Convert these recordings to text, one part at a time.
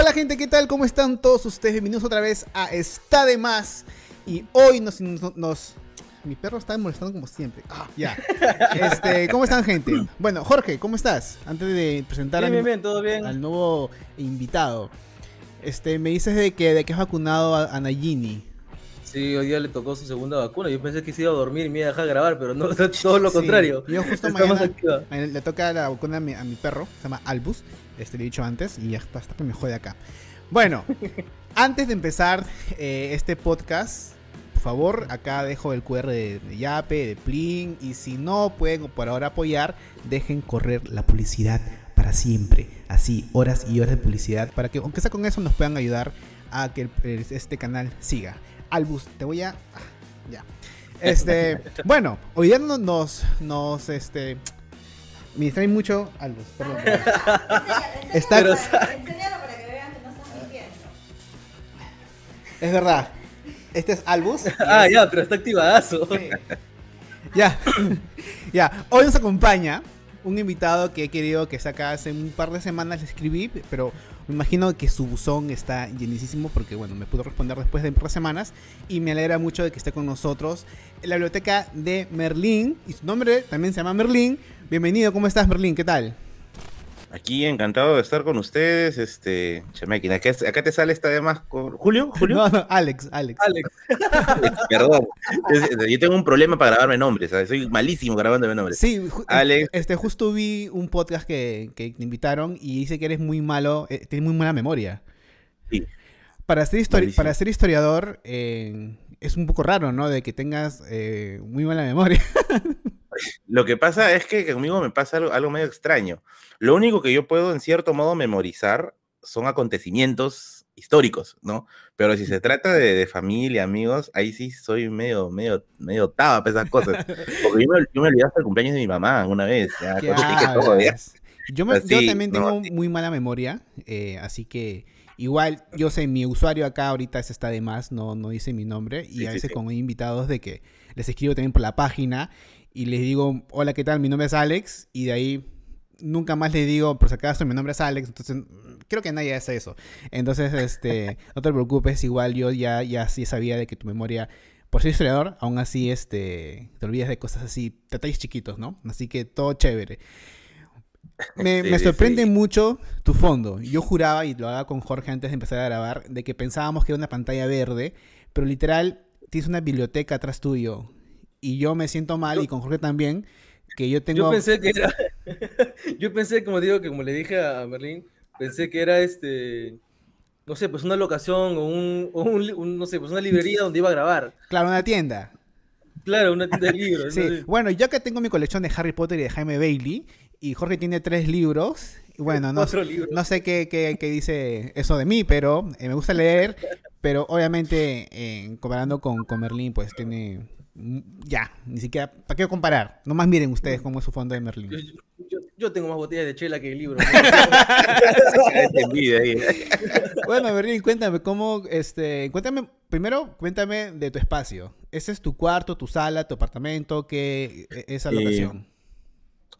Hola gente, ¿qué tal? ¿Cómo están todos ustedes? Bienvenidos otra vez a Está de Más. Y hoy nos... nos, Mi perro está molestando como siempre. Ah, ya. Este, ¿Cómo están gente? Bueno, Jorge, ¿cómo estás? Antes de presentar Bien, al, bien, bien, todo bien. al nuevo invitado. Este, me dices de que, de que has vacunado a, a Nayini. Sí, hoy día le tocó su segunda vacuna. Yo pensé que se iba a dormir y me iba a dejar grabar, pero no, todo lo Sí, contrario. Yo justo mañana le toca la vacuna a mi, a mi perro, se llama Albus, este le he dicho antes y hasta, hasta que me jode acá. Bueno, antes de empezar eh, este podcast, por favor, acá dejo el QR de, de Yape, de Plin, y si no pueden por ahora apoyar, dejen correr la publicidad para siempre. Así, horas y horas de publicidad, para que aunque sea con eso nos puedan ayudar a que el- este canal siga. Albus, te voy a... ah, ya. Este, bueno, hoy día no- nos, nos, este, me distrae mucho Albus, perdón. perdón. Está- Enséñalo, para, que vean que no estás mintiendo. Es verdad. Este es Albus. Ah, es- ya, pero está activadazo. Sí. Ya, ya. Hoy nos acompaña un invitado que he querido que saca hace un par de semanas le escribí, pero me imagino que su buzón está llenísimo porque, bueno, me pudo responder después de un par de semanas y me alegra mucho de que esté con nosotros en la biblioteca de Merlín y su nombre también se llama Merlín. Bienvenido, ¿cómo estás, Merlín? ¿Qué tal? Aquí encantado de estar con ustedes, este, Chamequín, acá, acá te sale esta de más con Julio, Julio, No, no, Alex, Alex. Alex, perdón, Es- yo tengo un problema para grabarme nombres, ¿sabes? soy malísimo grabándome nombres. Sí, ju- Alex. Este, justo vi un podcast que, que te invitaron y dice que eres muy malo, eh, tienes muy mala memoria. Sí. Para ser, histori- Malísimo. para ser historiador eh, es un poco raro, ¿no? De que tengas eh, muy mala memoria. Lo que pasa es que conmigo me pasa algo, algo medio extraño. Lo único que yo puedo en cierto modo memorizar son acontecimientos históricos, ¿no? Pero si se trata de, de familia, amigos, ahí sí soy medio, medio, medio taba para esas cosas. Porque yo me, yo me olvidé hasta el cumpleaños de mi mamá una vez, ya, ¿Qué cosas así que todo, ya. hablas? Yo, me- yo también no, tengo muy mala memoria, eh, así que igual yo sé, mi usuario acá ahorita se está de más, no, no dice mi nombre, y Sí, a sí, veces sí. con invitados de que les escribo también por la página y les digo, hola, ¿qué tal? Mi nombre es Alex, y de ahí nunca más les digo, por si acaso, mi nombre es Alex, entonces mm, creo que nadie hace eso. Entonces, este, no te preocupes, igual yo ya, ya sí sabía de que tu memoria, por ser historiador, aún así este, te olvidas de cosas así, detalles chiquitos, ¿no? Así que todo chévere. Me, Sí, me sorprende sí. mucho tu fondo. Yo juraba, y lo hablaba con Jorge antes de empezar a grabar, de que pensábamos que era una pantalla verde, pero literal tienes una biblioteca atrás tuyo. Y yo me siento mal, y con Jorge también, que yo tengo... yo pensé que era. yo pensé, como digo, que como le dije a Merlín, pensé que era este. No sé, pues una locación o un, o un li- un, no sé, pues una librería donde iba a grabar. Claro, una tienda. Claro, una tienda de libros. Sí, ¿no? Sí. bueno, yo acá tengo mi colección de Harry Potter y de Jaime Bailey, y Jorge tiene tres libros. Y bueno, no, no sé qué, qué- qué dice eso de mí, pero eh, me gusta leer. Pero obviamente, eh, comparando con, con Merlín, pues tiene. Ya, ni siquiera. ¿Para qué comparar? Nomás miren ustedes cómo es su fondo de Merlín. yo- yo tengo más botellas de chela que libros. Ahí. Bueno, Merlín, cuéntame, ¿cómo. Este, cuéntame. Primero, cuéntame de tu espacio. ¿Ese es tu cuarto, tu sala, tu apartamento? ¿Qué e- esa Eh, locación?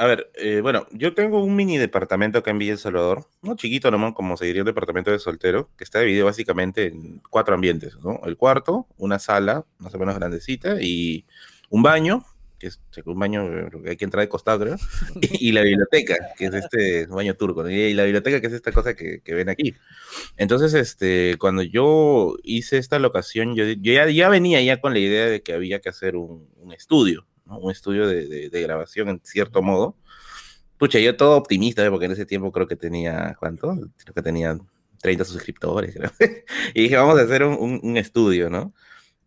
A ver, eh, bueno, yo tengo un mini departamento acá en Villa El Salvador, no chiquito nomás, como se diría un departamento de soltero, que está dividido básicamente en cuatro ambientes, ¿no? El cuarto, una sala, más o menos grandecita, y un baño, que es un baño eh, que hay que entrar de costado, creo, y, y la biblioteca, que es este un baño turco, ¿no? y la biblioteca, que es esta cosa que, que ven aquí. Entonces, este, cuando yo hice esta locación, yo, yo ya, ya venía ya con la idea de que había que hacer un, un estudio, ¿no? un estudio de, de- de grabación en cierto modo. Pucha, yo todo optimista, ¿eh? porque en ese tiempo creo que tenía, ¿cuánto? Creo que tenía 30 suscriptores, creo. y dije, vamos a hacer un, un- un estudio, ¿no?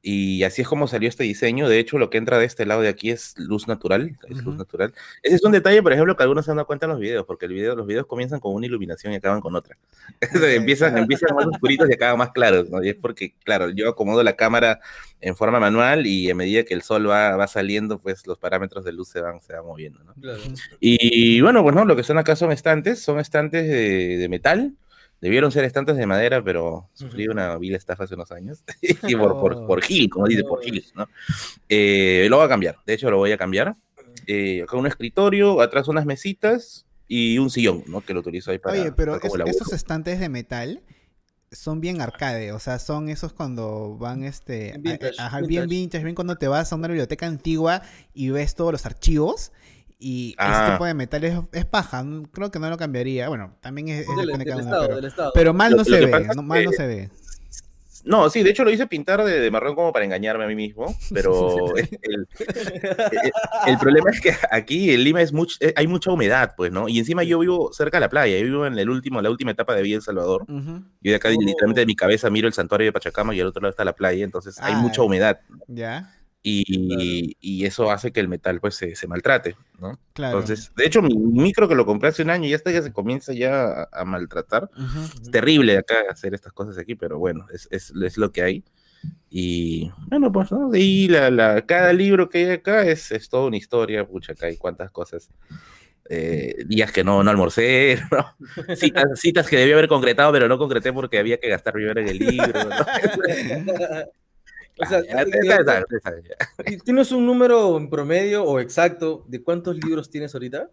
Y así es como salió este diseño. De hecho, lo que entra de este lado de aquí es luz natural. Es luz Ujú. natural. Ese es un detalle, por ejemplo, que algunos se han dado cuenta en los videos, porque el video, los videos comienzan con una iluminación y acaban con otra. empiezan, empiezan más oscuritos y acaban más claros, ¿no? Y es porque, claro, yo acomodo la cámara en forma manual y a medida que el sol va, va saliendo, pues los parámetros de luz se van, se van moviendo, ¿no? Claro. Y bueno, pues no, lo que son acá son estantes, son estantes de, de metal. Debieron ser estantes de madera, pero sufrí una vil estafa hace unos años. y por, por, Oh. por Gil, como dice, por Gil, ¿no? Eh, lo voy a cambiar, de hecho lo voy a cambiar. Eh, acá un escritorio, atrás unas mesitas y un sillón, ¿no? Que lo utilizo ahí para. Oye, pero para como es- estos estantes de metal, son bien arcade, o sea, son esos cuando van este Bien vintage, a- ajá, bien vintage. vintage, bien cuando te vas a una biblioteca antigua y ves todos los archivos y Ah. ese tipo de metal es, es paja, creo que no lo cambiaría. Bueno, también es, es Del, depende de del cada uno, Estado, pero, del Estado. pero mal no lo se ve, no, mal no se ve. No, sí, de hecho lo hice pintar de, de marrón como para engañarme a mí mismo, pero el, el- el problema es que aquí en Lima es much- eh, hay mucha humedad, pues, ¿no? Y encima yo vivo cerca de la playa, yo vivo en el último, la última etapa de Villa El Salvador. Yo de acá Oh. literalmente de mi cabeza miro el santuario de Pachacama y al otro lado está la playa, entonces hay Ah, mucha humedad Ya, y, y eso hace que el metal pues se, se maltrate, ¿no? claro. Entonces, de hecho mi micro que lo compré hace un año ya está que se comienza ya a, a maltratar. Ujú. Es terrible acá hacer estas cosas aquí, pero bueno, es, es, es lo que hay. Y bueno, pues, ¿no? Y la, la, cada libro que hay acá es, es toda una historia, pucha, acá hay cuántas cosas. Eh, días que no, no almorcé, ¿no? Citas, citas que debía haber concretado, pero no concreté porque había que gastar primero en el libro. ¿no? O sea, Ya, ya ya. ¿Tienes un número en promedio o exacto de cuántos libros tienes ahorita?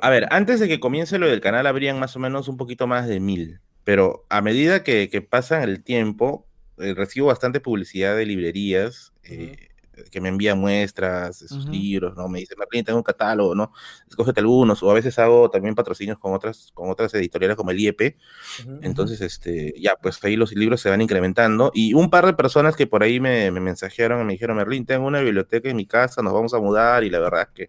A ver, antes de que comience lo del canal habrían más o menos un poquito más de mil, pero a medida que, que pasa el tiempo, eh, recibo bastante publicidad de librerías eh, que me envían muestras de sus Ujú. libros, ¿no? Me dicen, Martín, tengo un catálogo, ¿no? Escógete algunos, o a veces hago también patrocinios con otras, con otras editoriales como el IEP, Ujú. entonces, este, ya, pues ahí los libros se van incrementando. Y un par de personas que por ahí me, me mensajearon y me dijeron, Merlín, tengo una biblioteca en mi casa, nos vamos a mudar y la verdad es que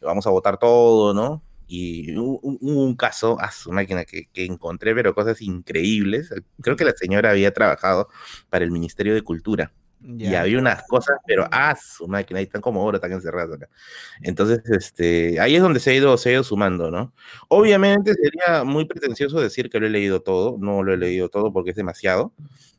vamos a botar todo, ¿no? Y hubo un, un caso, a su máquina, que, que encontré, pero cosas increíbles. Creo que la señora había trabajado para el Ministerio de Cultura. Y Ya. había unas cosas, pero a su máquina, ahí están como oro, están encerradas acá. Entonces, este, ahí es donde se ha, ido, se ha ido sumando, ¿no? Obviamente sería muy pretencioso decir que lo he leído todo, no lo he leído todo porque es demasiado,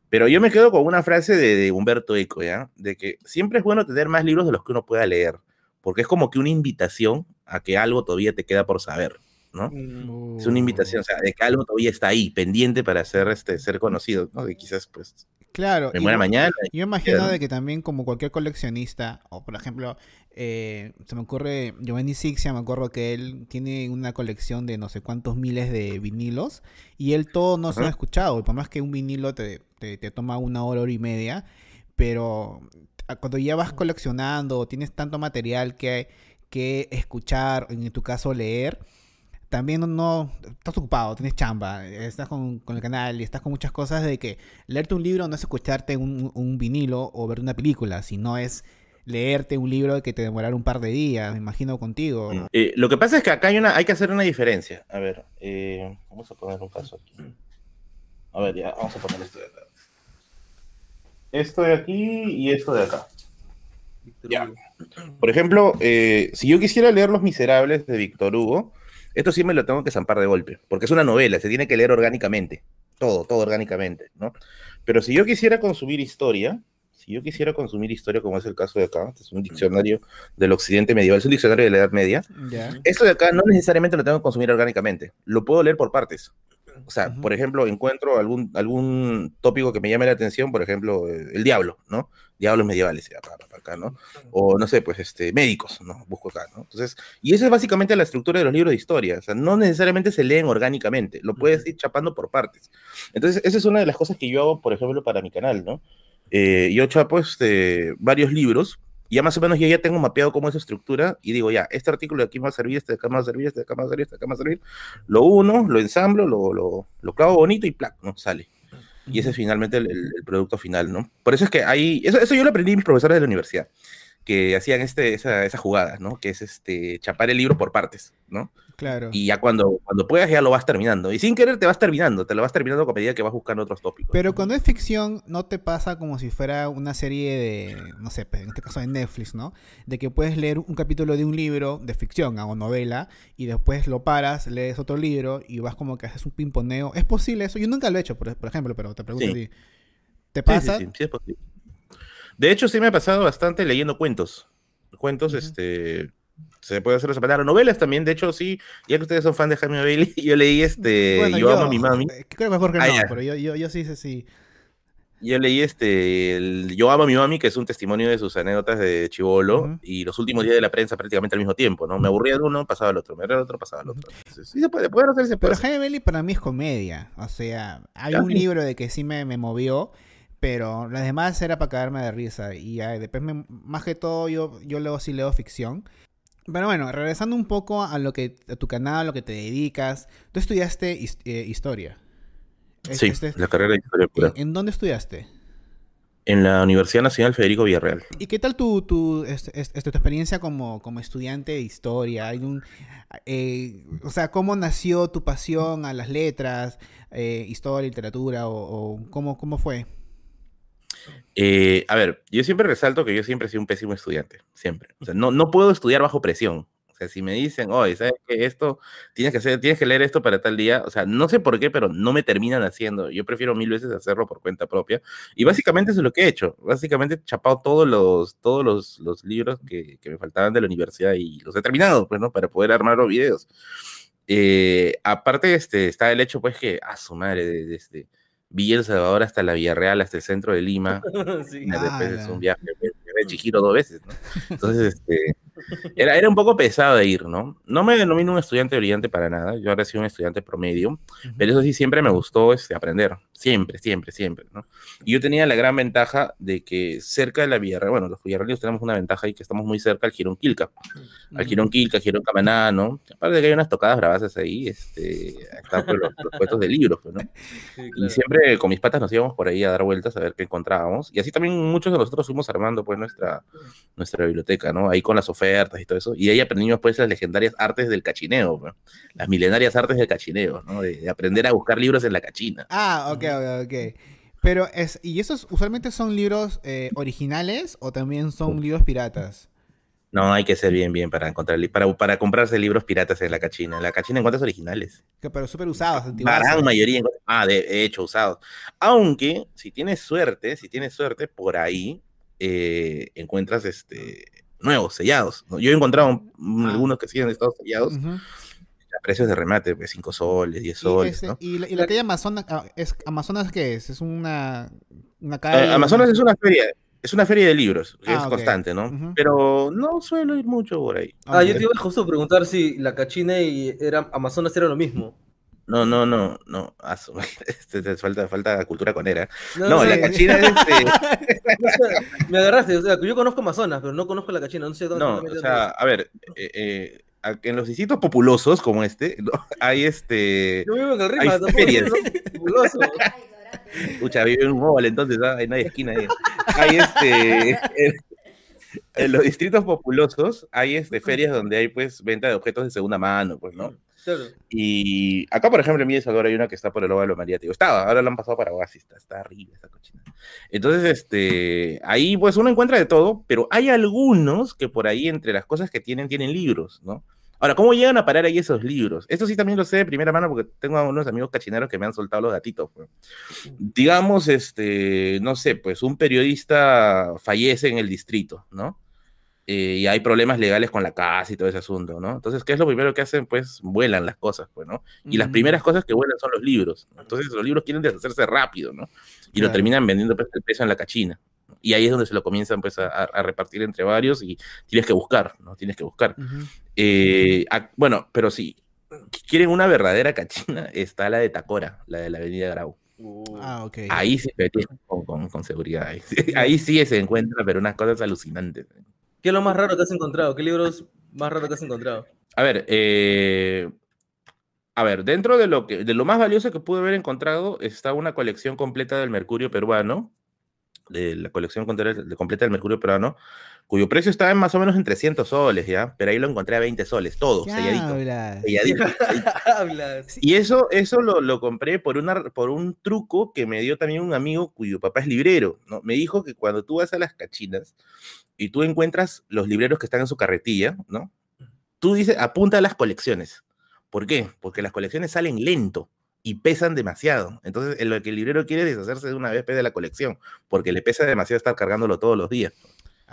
pero yo me quedo con una frase de, de Humberto Eco, ¿ya? De que siempre es bueno tener más libros de los que uno pueda leer, porque es como que una invitación a que algo todavía te queda por saber, ¿no? Mm, Es una invitación, o sea, de que algo todavía está ahí, pendiente para ser, este, ser conocido, ¿no? De quizás, pues, Claro. me mañana. Yo imagino ¿no? de que también como cualquier coleccionista, o por ejemplo, eh, se me ocurre, Giovanni Sixia, me acuerdo que él tiene una colección de no sé cuántos miles de vinilos y él todo no se ha escuchado, y por más que un vinilo te, te, te toma una hora, hora y media, pero cuando ya vas coleccionando o tienes tanto material que, que escuchar, en tu caso leer, también no, no- estás ocupado, tienes chamba, estás con, con el canal y estás con muchas cosas de que leerte un libro no es escucharte un, un vinilo o ver una película, sino es leerte un libro que te demorará un par de días, me imagino contigo. Eh, lo que pasa es que acá hay, una, hay que hacer una diferencia. A ver, eh, vamos a poner un caso aquí. A ver, ya, vamos a poner esto de acá. Esto de aquí y esto de acá. Ya. Hugo. Por ejemplo, eh, si yo quisiera leer Los Miserables de Víctor Hugo, esto sí me lo tengo que zampar de golpe, porque es una novela, se tiene que leer orgánicamente, todo, todo orgánicamente, ¿no? Pero si yo quisiera consumir historia, si yo quisiera consumir historia, como es el caso de acá, este es un diccionario del occidente medieval, es un diccionario de la Edad Media, Ya. esto de acá no necesariamente lo tengo que consumir orgánicamente, lo puedo leer por partes. O sea, Ujú. por ejemplo, encuentro algún, algún tópico que me llame la atención, por ejemplo, eh, el diablo, ¿no? Diablos medievales, pa, acá, ¿no? O no sé, pues este, médicos, ¿no? Busco acá, ¿no? Entonces, y esa es básicamente la estructura de los libros de historia, o sea, no necesariamente se leen orgánicamente, lo puedes Ujú. ir chapando por partes. Entonces, esa es una de las cosas que yo hago, por ejemplo, para mi canal, ¿no? Eh, yo chapo este, varios libros, y ya más o menos yo ya tengo mapeado cómo es su estructura, y digo, ya, este artículo de aquí me va a servir, este de acá me va a servir, este de acá me va a servir, este de acá me va a servir, lo uno, lo ensamblo, lo, lo, lo clavo bonito y ¡plac! ¿no? Sale. Y ese es finalmente el, el- el producto final, ¿no? Por eso es que hay, eso, eso yo lo aprendí de mis profesores de la universidad, que hacían este, esa, esa jugada, ¿no? Que es este, chapar el libro por partes, ¿no? Claro. Y ya cuando, cuando puedas ya lo vas terminando. Y sin querer te vas terminando, te lo vas terminando a medida que vas buscando otros tópicos. Pero cuando es ficción, no te pasa como si fuera una serie de, no sé, pues, en este caso de Netflix, ¿no? De que puedes leer un capítulo de un libro de ficción o novela y después lo paras, lees otro libro y vas como que haces un pimponeo. ¿Es posible eso? Yo nunca lo he hecho, por, por ejemplo, pero te pregunto Sí. a ti. ¿Te pasa? Sí, sí, sí es posible. De hecho, sí me ha pasado bastante leyendo cuentos. Cuentos, este. Se puede hacer palabra. Novelas también, de hecho, sí. Ya que ustedes son fan de Jaime Bailey, yo leí este. Bueno, yo, amo a mi mami. eh, Creo que mejor que Ah, no, pero yo, yo, yo sí sé sí. yo leí este, el Yo amo a mi mami, que es un testimonio de sus anécdotas de chivolo, Ujú. y los últimos días de la prensa prácticamente al mismo tiempo, ¿no? Me aburría de uno, pasaba al otro, me aburría del otro, pasaba al otro. Entonces, sí se puede, poder hacer, se puede Pero hacer. Jaime Bailey para mí es comedia. O sea, hay un libro de que sí me, me movió, pero las demás era para cagarme de risa. Y ya, después, me- más que todo, yo, yo luego sí leo ficción. Pero bueno, regresando un poco a lo que a tu canal, a lo que te dedicas. Tú estudiaste his- eh, historia. Sí, este- la carrera de historia pura. ¿En, en dónde estudiaste? En la Universidad Nacional Federico Villarreal. ¿Y qué tal tu, tu, este- este- tu experiencia como, como estudiante de historia? ¿Hay un, eh, o sea, ¿cómo nació tu pasión a las letras, eh, historia, literatura, o, o cómo, cómo fue? Eh, a ver, yo siempre resalto que yo siempre he sido un pésimo estudiante, siempre. O sea, no, no puedo estudiar bajo presión. O sea, si me dicen, oye, ¿sabes qué? Esto, tienes que hacer, tienes que leer esto para tal día. O sea, no sé por qué, pero no me terminan haciendo. Yo prefiero mil veces hacerlo por cuenta propia. Y básicamente eso es lo que he hecho. Básicamente he chapado todos los, todos los, los libros que, que me faltaban de la universidad y los he terminado, pues, ¿no? Para poder armar los videos. Eh, aparte, este, está el hecho, pues, que, a su madre, de- desde Villa El Salvador hasta la Villarreal, hasta el centro de Lima, Sí. es un viaje de Chihiro dos veces, ¿no? Entonces, este, era, era un poco pesado de ir, ¿no? No me denomino un estudiante brillante para nada, yo ahora soy un estudiante promedio, pero eso sí, siempre me gustó este, aprender, siempre, siempre, siempre, ¿no? Y yo tenía la gran ventaja de que cerca de la Villarreal, bueno, los villarrealios tenemos una ventaja ahí que estamos muy cerca al Girón Quilca, al Girón Quilca, Girón Camaná, ¿no? Aparte de que hay unas tocadas bravasas ahí, este, están pues, los, los puestos de libros, pues, ¿no? Sí, Y claro. siempre con mis patas nos íbamos por ahí a dar vueltas a ver qué encontrábamos. Y así también muchos de nosotros fuimos armando pues nuestra, nuestra biblioteca, ¿no? Ahí con las ofertas y todo eso. Y ahí aprendimos pues las legendarias artes del cachineo, las milenarias artes del cachineo, ¿no? De, de aprender a buscar libros en la cachina. Ah, ok, ok, ok. Pero es, ¿y esos usualmente son libros eh, originales o también son libros piratas? No, hay que ser bien, bien para encontrar, para, para comprarse libros piratas en la cachina. En la cachina encuentras originales. Que, pero súper usados, La gran mayoría, ah, de hecho, usados. Aunque, si tienes suerte, si tienes suerte, por ahí eh, encuentras este, nuevos, sellados. ¿no? Yo he encontrado Ah. algunos que siguen estado sellados Ujú. a precios de remate, pues 5 soles, 10 Y, soles, ¿no? y la, y la calle Amazonas, ah, es, ¿Amazonas qué es? ¿Es una, una calle? Eh, Amazonas es una feria, es una feria de libros, que Ah, es constante, ¿no? Pero no suelo ir mucho por ahí. Ah, yo te iba justo a preguntar si la cachina y era, Amazonas era lo mismo. No, no, no, no. su- este, te falta, falta cultura conera. No, No, no la sé, cachina es este, me agarraste, o sea, yo conozco Amazonas, pero no conozco la cachina, no sé dónde No, o sea, a ver, eh, eh, en los distritos populosos como este, ¿no? hay este. Yo vivo en el hay Rima, tampoco ferias. soy fabuloso. Ay, ignorante. Escucha, vive en un mall, entonces ah, no hay esquina ahí. Hay este. En, los distritos populosos hay este, ferias donde hay pues venta de objetos de segunda mano, pues, ¿no? Claro. Y acá, por ejemplo, en Villa Salvador hay una que está por el óvalo María, te digo, estaba, ahora la han pasado para Oasis, está, está arriba esa cochina. Entonces, este, ahí pues uno encuentra de todo, pero hay algunos que por ahí entre las cosas que tienen, tienen libros, ¿no? Ahora, ¿cómo llegan a parar ahí esos libros? Esto sí también lo sé de primera mano porque tengo a unos amigos cachineros que me han soltado los gatitos. pues. Digamos, este, no sé, pues un periodista fallece en el distrito, ¿no? eh, y hay problemas legales con la casa y todo ese asunto, ¿no? Entonces, ¿qué es lo primero que hacen? Pues vuelan las cosas, pues, ¿no? Y las Mm. primeras cosas que vuelan son los libros. Entonces, los libros quieren deshacerse rápido, ¿no? Y lo Claro. terminan vendiendo pues, el peso en la cachina. Y ahí es donde se lo comienzan pues, a, a repartir entre varios y tienes que buscar, ¿no? Tienes que buscar. Ujú. Eh, ac- bueno, pero si quieren una verdadera cachina, está la de Tacora, la de la Avenida Grau. Uh, Ah, ok. Ahí sí con, con, con seguridad. Ahí, sí- ahí sí se encuentra, pero unas cosas alucinantes. ¿Qué es lo más raro que has encontrado? ¿Qué libros más raros que has encontrado? A ver, eh, a ver, dentro de lo que, de lo más valioso que pude haber encontrado está una colección completa del Mercurio peruano, de la colección completa del Mercurio peruano, cuyo precio estaba en más o menos en 300 soles, ¿ya? Pero ahí lo encontré a 20 soles, todo, ¿Qué selladito. selladito. Y eso, eso lo, lo compré por, una, por un truco que me dio también un amigo cuyo papá es librero, ¿no? Me dijo que cuando tú vas a las cachinas y tú encuentras los libreros que están en su carretilla, ¿no? Tú dices, apunta a las colecciones. ¿Por qué? Porque las colecciones salen lento y pesan demasiado. Entonces, lo que el librero quiere es deshacerse de una vez de la colección, porque le pesa demasiado estar cargándolo todos los días.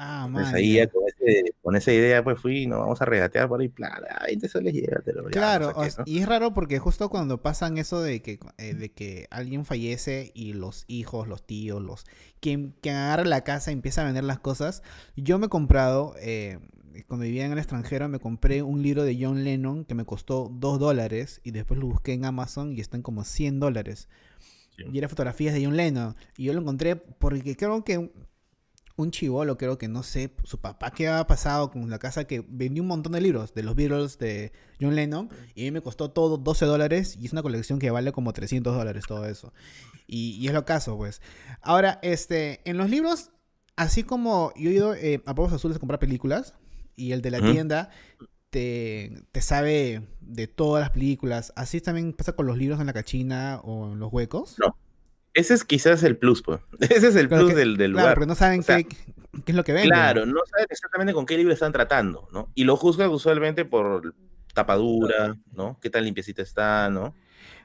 Ah, Pues man. ahí ya. con, ese- con esa idea pues fui, no vamos a regatear por ahí, plan, ah, 20 soles llévatelo. Claro, no y es raro porque justo cuando pasan eso de que, eh, de que alguien fallece y los hijos, los tíos, los quien, quien agarra la casa y empieza a vender las cosas, yo me he comprado, eh, cuando vivía en el extranjero, me compré un libro de John Lennon que me costó 2 dólares y después lo busqué en Amazon y están como 100 dólares. Sí. Y era fotografías de John Lennon. Y yo lo encontré porque creo que un- chivolo, creo que no sé, su papá qué había pasado con la casa que vendió un montón de libros de los Beatles, de John Lennon, y a mí me costó todo 12 dólares y es una colección que vale como 300 dólares todo eso. Y, y es lo caso, pues. Ahora, este, en los libros, así como yo he ido eh, a Polvos Azules a comprar películas y el de la tienda te, te sabe de todas las películas, así también pasa con los libros en la cachina o en los huecos. No, Ese es quizás el plus, pues. Ese es el Claro plus que- del, del Claro, lugar. porque no saben O sea, qué, qué es lo que venden. Claro, no saben exactamente con qué libro están tratando, ¿no? Y lo juzgan usualmente por tapadura, ¿no? Qué tan limpiecita está, ¿no?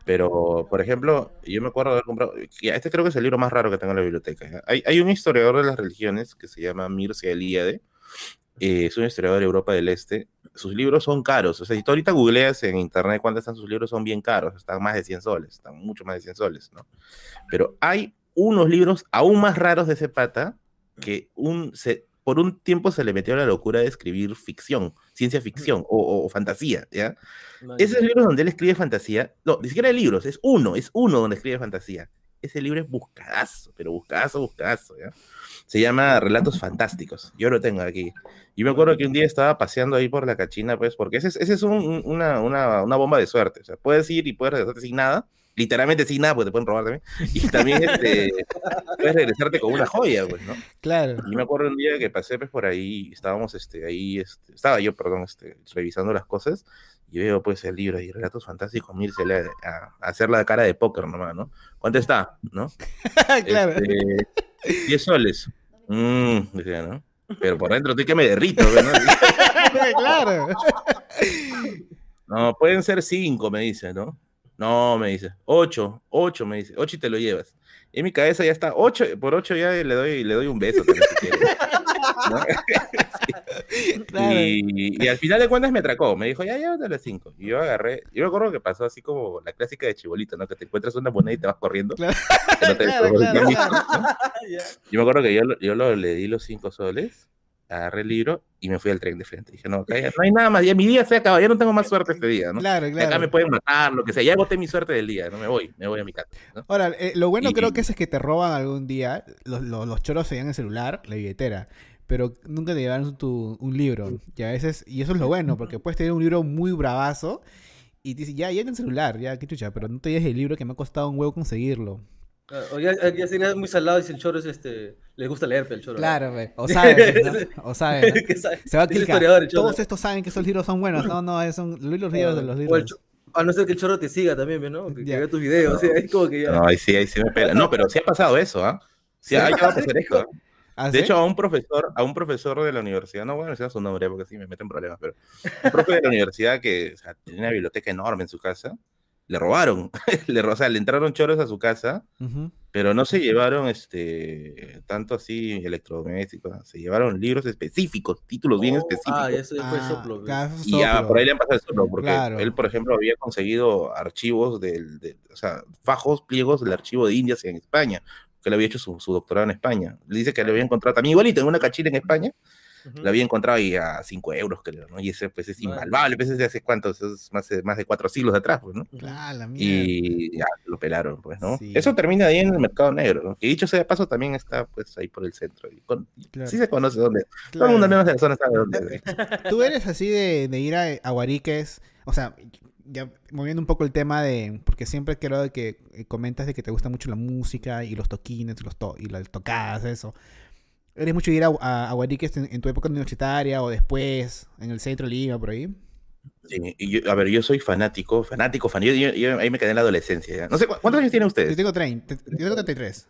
Pero, por ejemplo, yo me acuerdo de haber comprado, este creo que es el libro más raro que tengo en la biblioteca. ¿ya? Hay, hay un historiador de las religiones que se llama Mircea Eliade, eh, es un historiador de Europa del Este. Sus libros son caros, o sea, si tú ahorita googleas en internet cuánto están sus libros, son bien caros, están más de 100 soles, están mucho más de 100 soles, ¿no? Pero hay unos libros aún más raros de ese pata que un, se, por un tiempo se le metió la locura de escribir ficción, ciencia ficción o, o- o fantasía, ¿ya? Esos libros donde él escribe fantasía, no, ni siquiera libros, es uno, es uno donde escribe fantasía. Ese libro es buscadazo, pero buscadazo, buscadazo, ¿ya? Se llama Relatos Fantásticos. Yo lo tengo aquí. Yo me acuerdo que un día estaba paseando ahí por la cachina, pues, porque ese es, ese es un- un- una, una, una bomba de suerte. O sea, puedes ir y puedes regresarte sin nada, literalmente sin nada, porque te pueden robar también. Y también este, puedes regresarte con una joya, pues, ¿no? Claro. Y me acuerdo un día que pasé pues por ahí, estábamos este, ahí, este, estaba yo, perdón, este, revisando las cosas y veo pues el libro ahí, Relatos Fantásticos, Mirce a, a, a hacer la cara de póker nomás, ¿no? ¿Cuánto está? ¿No? claro. Este, 10 soles. Mmm, decía, ¿no? Pero por dentro estoy que me derrito, ¿no? claro. No, pueden ser 5, me dice, ¿no? No, me dice, 8, 8 me dice, 8 y te lo llevas. En mi cabeza ya está, 8, por 8 ya le doy, le doy un beso también. Claro. Y, y al final de cuentas me atracó, me dijo, ya, llévate las 5. Y yo agarré, yo me acuerdo que pasó así como la clásica de Chibolito, ¿no? Que te encuentras una moneda y te vas corriendo. Claro. Yo me acuerdo que yo, yo lo, le di los 5 soles, agarré el libro y me fui al tren de frente. Dije, no, acá ya no hay nada más, ya mi día se acaba, ya no tengo más suerte este día, ¿no? Claro, Y acá me claro. pueden matar, lo que sea, ya agoté mi suerte del día, no me voy, me voy a mi casa. ¿no? Ahora, eh, lo bueno Y- creo que es, es que te roban algún día, los, los, los choros se llevan el celular, la billetera, pero nunca te llevaron tu, un libro. Y a veces, y eso es lo bueno, porque puedes tener un libro muy bravazo y te dice, ya, ya en el celular, ya, qué chucha, pero no te lleves el libro que me ha costado un huevo conseguirlo. Claro, O ya, ya sería muy salado y si el choro es este. Le gusta leer, pero el choro. Claro, ve, o saben, ¿no? o saben, ¿no? Que sabe- Se va a clicar. el choro. Todos estos saben que esos libros son buenos. No, no, es un, los libros de los libros. A no ser que el choro te siga también, ¿no? Que, que Ya. vea tus videos. o sea, es como que ya. No, ahí sí, ahí sí me pega. No, pero sí ha pasado eso, ¿ah? Sí, ha llegado a pasar eso. ¿ah? ¿Ah, De sí? hecho, a un profesor, a un profesor de la universidad, no voy a mencionar su nombre porque sí me meten problemas, pero un profe de la universidad que o sea, tenía una biblioteca enorme en su casa, le robaron, le, ro- o sea, le entraron choros a su casa, Ujú. pero no se llevaron este tanto así electrodomésticos, se llevaron libros específicos, títulos bien Oh, específicos. Ah, y eso fue Ah, soplo. claro, Y ya por ahí le han pasado el soplo, porque Claro. él, por ejemplo, había conseguido archivos del, de, o sea, fajos, pliegos del archivo de Indias en España, que le había hecho su, su doctorado en España. Le dice que le había encontrado también igualito en una cachina en España, Ujú. la había encontrado ahí a 5 euros, creo, ¿no? Y ese pues es invaluable, pues es de hace cuántos, es más, de- más de cuatro siglos atrás, pues, ¿no? Claro, la mierda. Y ya lo pelaron, pues, ¿no? Sí. Eso termina ahí en el mercado negro, ¿no? Que dicho sea de paso, también está, pues, ahí por el centro. Y con- Claro. Sí se conoce dónde. Todo el mundo, al Claro. menos de la zona, sabe dónde. es. Tú eres así de, de ir a, a Guariques, o sea, ya moviendo un poco el tema de, porque siempre de que eh, comentas de que te gusta mucho la música y los toquines los to- y las tocadas, eso. ¿Eres mucho de ir a, a, a Guariques en, en tu época universitaria o después, en el centro de Lima, por ahí? Sí, y yo- a ver, yo soy fanático, fanático, fan. Yo, yo- yo ahí me quedé en la adolescencia. ya. No sé, ¿cu- ¿cuántos años tienen Yo ustedes? tengo 30, yo tengo 33.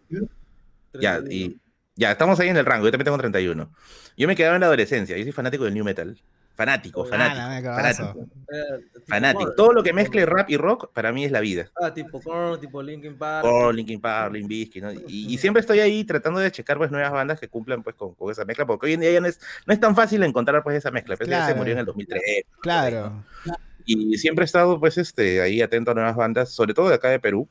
Ya, y ya, estamos ahí en el rango. Yo también tengo 31. Yo me quedaba en la adolescencia. Yo soy fanático del new metal. Fanático, fanático. fanático. Eh, Fanático. Todo lo que mezcle rap y rock, para mí es la vida. Ah, tipo Korn, tipo Linkin Park. Korn, Linkin Park, Bizkit, ¿no? Y, y siempre estoy ahí tratando de checar pues nuevas bandas que cumplan pues con, con esa mezcla, porque hoy en día ya no es, no es tan fácil encontrar pues esa mezcla, pues ya se Claro. murió en el 2003, Claro. y siempre he estado pues este, ahí atento a nuevas bandas, sobre todo de acá de Perú,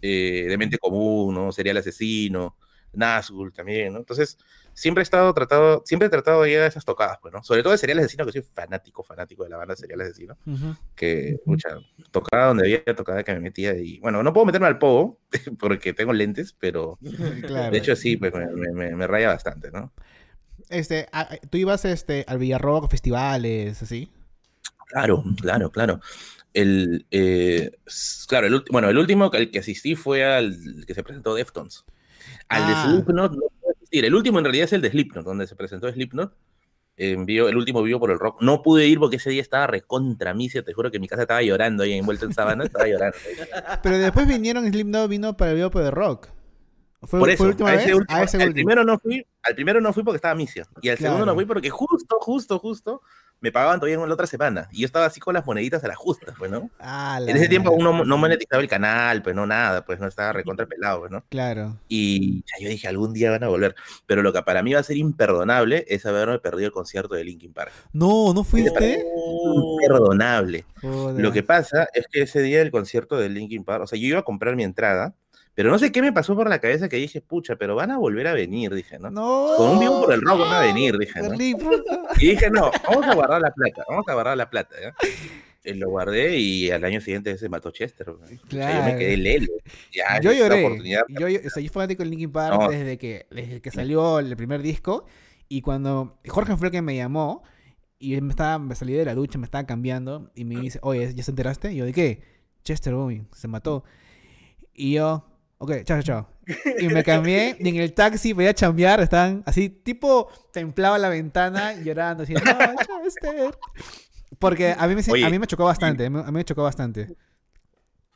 eh, de Mente Común, ¿no? Serial Asesino, Nazgul también, ¿no? Entonces, siempre he estado tratado, siempre he tratado de ir a esas tocadas, pues, ¿no? Sobre todo de Serial Asesino, que soy fanático, fanático de la banda Serial Asesino, Ujú. que, mucha, tocada donde había tocada que me metía y, bueno, no puedo meterme al pogo, porque tengo lentes, pero Claro. de hecho sí, pues me, me- me- me raya bastante, ¿no? Este, a- a- tú ibas este, al Villarrock, festivales, así. Claro, claro, claro. El, eh, claro, el, bueno, el último que- al que asistí fue al que se presentó Deftones. Al Ah. de Slipknot no pude asistir. El último en realidad es el de Slipknot, donde se presentó Slipknot. En vivo- el último vivo por el rock. No pude ir porque ese día estaba recontra misia. Te juro que mi casa estaba llorando ahí envuelto en sábana. Estaba llorando. Pero después vinieron, Slipknot vino para el video de rock. ¿Fue, Por fue eso, la última a ese vez? último- a ese al primero no fui, al primero no fui porque estaba misia. Y al segundo no fui porque justo, justo, justo me pagaban todavía en la otra semana. Y yo estaba así con las moneditas a las justas, pues, ¿no? Ah, En ese tiempo aún no, monetizaba el canal, pues no nada, pues no estaba recontra pelado, pues, ¿no? Claro. Y ya yo dije, algún día van a volver. Pero lo que para mí va a ser imperdonable es haberme perdido el concierto de Linkin Park. No, ¿no fuiste? Imperdonable. Joder. Lo que pasa es que ese día del concierto de Linkin Park, o sea, yo iba a comprar mi entrada, pero no sé qué me pasó por la cabeza que dije, pucha, pero van a volver a venir, dije, ¿no? No. Con un vivo por el rock van a venir, dije, ¿no? Y dije, no, vamos a guardar la plata, vamos a guardar la plata, ¿ya? Y lo guardé y al año siguiente se mató Chester. ¿no? O sea, yo me quedé lelo. Ya, Yo lloré. oportunidad- Yo, yo, o sea, yo fui fanático de Linkin Park No. desde, que, desde que salió el primer disco. Y cuando Jorge fue el que me llamó, y me, estaba, me salí de la ducha, me estaba cambiando, y me dice, oye, ¿ya se enteraste? Y yo, ¿de qué? Chester se mató. Y yo, ok, chao, chao, chao. Y me cambié, y en el taxi voy a chambear, estaban así, tipo, templaba la ventana, llorando, así, no, Chester. Porque a mí me, Oye, a mí me chocó bastante, a mí, me chocó bastante.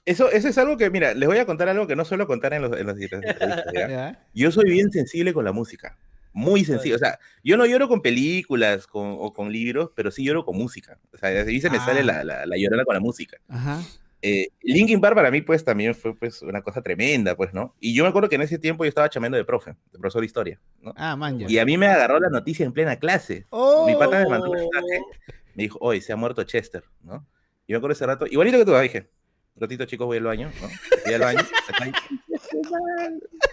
Eso, eso es algo que, mira, les voy a contar algo que no suelo contar en, los, en. ¿Ya? Yo soy bien sensible con la música. Muy sensible. O sea, yo no lloro con películas con- o con libros, pero sí lloro con música. O sea, ahí se me Ah. sale la, la, la llorona con la música. Ajá. Eh, Linkin Park para mí, pues, también fue, pues, una cosa tremenda, pues, ¿no? Y yo me acuerdo que en ese tiempo yo estaba chameando de profe, de profesor de historia, ¿no? Ah, man, ya. Y a mí me agarró la noticia en plena clase. ¡Oh! Mi pata me mandó un mensaje, me dijo, hoy se ha muerto Chester, ¿no? Y yo me acuerdo ese rato, igualito que tú, dije, ratito chicos, voy al baño, ¿no? Voy al baño,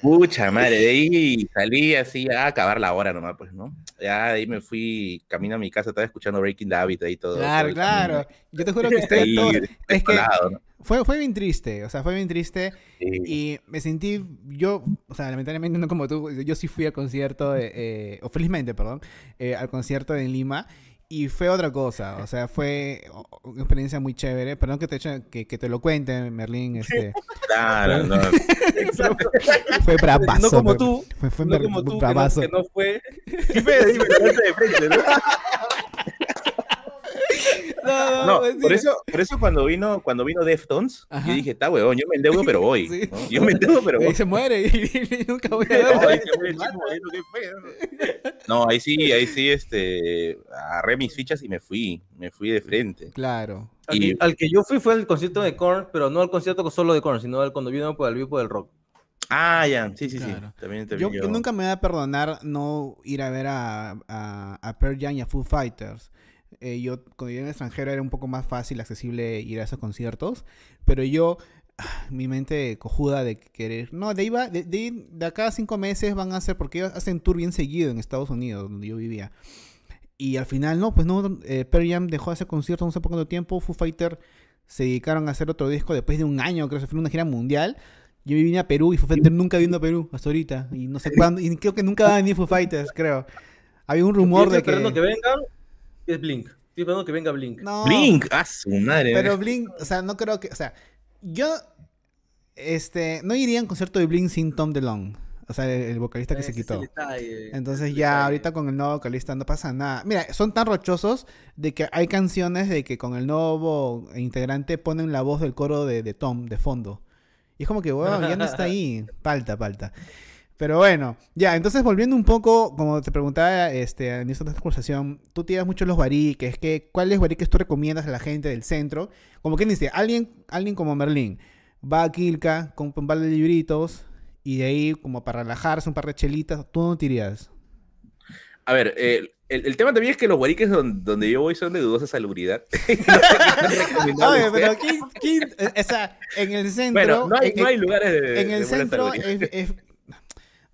Pucha madre, de ahí salí así a acabar la hora nomás, pues, ¿no? Ya de ahí me fui camino a mi casa, estaba escuchando Breaking the Habit ahí todo. Claro, claro. camino. Yo te juro que estoy Ahí, todo... Es que ¿no? fue, fue bien triste, o sea, fue bien triste Sí. y me sentí, yo, o sea, lamentablemente no como tú, yo sí fui al concierto, de, eh, o felizmente, perdón, eh, al concierto en Lima y fue otra cosa, o sea, fue una experiencia muy chévere, perdón que te, eche- que, que te lo cuente, Merlín, este, Claro, no. fue bravazo. no como tú, Fue, fue no como tú, que no, bravazo. que no fue. Dime, dime, de frente, ¿no? No, por eso, por eso cuando vino, cuando vino Deftones, Ajá. yo dije, está huevón, yo me endeudo, pero voy. Sí. ¿no? Yo me endeudo, pero Y voy. se muere y, y nunca voy a No, ver. ¿no? Ahí sí, ahí sí, este, agarré mis fichas y me fui, me fui de frente. Claro. Al, Y- que, al que yo fui fue al concierto de Korn, pero no al concierto solo de Korn, sino al cuando vino por el vivo del rock. Ah, ya, sí, sí, Claro. sí. También te Yo, vi yo nunca me voy a perdonar no ir a ver a, a, a Pearl Jam y a Foo Fighters. Eh, yo, cuando yo en el extranjero, era un poco más fácil, accesible ir a esos conciertos. Pero yo, ah, mi mente cojuda de querer. No, de ahí va, de, de, de acá a cinco meses van a hacer, porque ellos hacen tour bien seguido en Estados Unidos, donde yo vivía. Y al final, no, pues no, eh, Pearl Jam dejó de hacer conciertos no sé por cuánto tiempo. Foo Fighters se dedicaron a hacer otro disco después de un año, creo que se fue una gira mundial. Yo vine a Perú y Foo Fighters nunca vino a Perú hasta ahorita. Y no sé cuándo. Y creo que nunca va a venir Foo Fighters, creo. Había un rumor de que. que vengan, es Blink. Estoy esperando que venga Blink. No, Blink, ah, su madre. Pero Blink, o sea, no creo que. O sea, yo. Este. No iría a un concierto de Blink sin Tom DeLonge. O sea, el, el vocalista que se Ese quitó. detalle, Entonces ya detalle. ahorita con el nuevo vocalista no pasa nada. Mira, son tan rochosos de que hay canciones de que con el nuevo integrante ponen la voz del coro de, de Tom de fondo. Y es como que, bueno, ya no está ahí. Falta, falta. Pero bueno, ya, entonces volviendo un poco, como te preguntaba este, en esta conversación, tú tiras mucho los bariques, ¿qué, ¿cuáles bariques tú recomiendas a la gente del centro? Como quien dice, alguien, alguien como Merlín va a Quilca, compra un par de libritos y de ahí, como para relajarse, un par de chelitas, ¿tú no te irías? A ver, eh, el, el tema también es que los guariques don- donde, yo voy son de dudosa salubridad. Oye, pero ¿quién, quién- o sea, en el centro... bueno, no hay, en- no hay lugares de, en el centro es-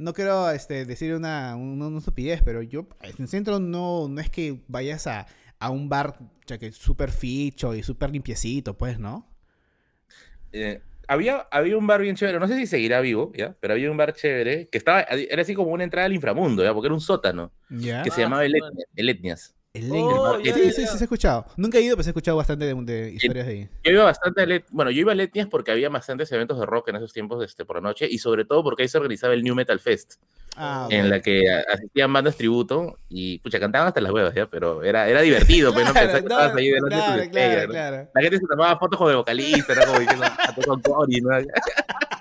no quiero este, decir una, una, una estupidez, pero yo en el centro no, no es que vayas a, a un bar ya que súper ficho y súper limpiecito, pues, ¿no? Eh, había, había un bar bien chévere, no sé si seguirá vivo, ¿ya? Pero había un bar chévere que estaba, era así como una entrada al inframundo, ¿ya? Porque era un sótano, Ya. que se Ah, llamaba el, sí, Etnia- el Etnias. El Oh, Lane. ya, sí, ya, sí, ya. sí, se ha escuchado. Nunca he ido, pero se ha escuchado bastante de, de historias de ahí. Yo iba bastante al Et- bueno, yo iba al Etnias porque había bastantes eventos de rock en esos tiempos este, por la noche y sobre todo porque ahí se organizaba el New Metal Fest, Ah, en la que a- asistían bandas tributo y pucha, cantaban hasta las huevas, ¿ya? Pero era, era divertido, pero no Claro, pensar que no, estabas ahí delante de tu claro, estrella, claro, ¿no? claro. La gente se tomaba fotos con el vocalista, era como diciendo, "Ah, estoy con Cory", ¿no?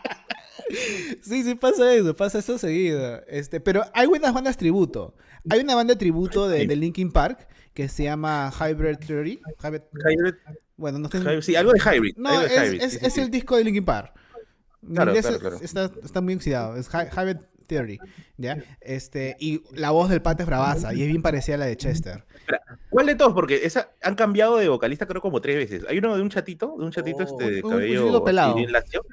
Sí, sí pasa eso, pasa eso seguido. Este, pero hay buenas bandas tributo. Hay una banda tributo de, de Linkin Park que se llama Hybrid Theory. Hybrid- Hybrid, bueno, no sé. Sí, algo de Hybrid. No, algo de es, Hybrid, es- sí, sí, es sí. el disco de Linkin Park. Claro, claro, es- claro. Está, está muy oxidado. Es Hy- Hybrid Theory. ¿ya? Este, y la voz del pata es bravaza y es bien parecida a la de Chester. ¿Cuál de todos? Porque esa, han cambiado de vocalista creo como tres veces. Hay uno de un chatito, de un chatito Oh, este de cabello pelado.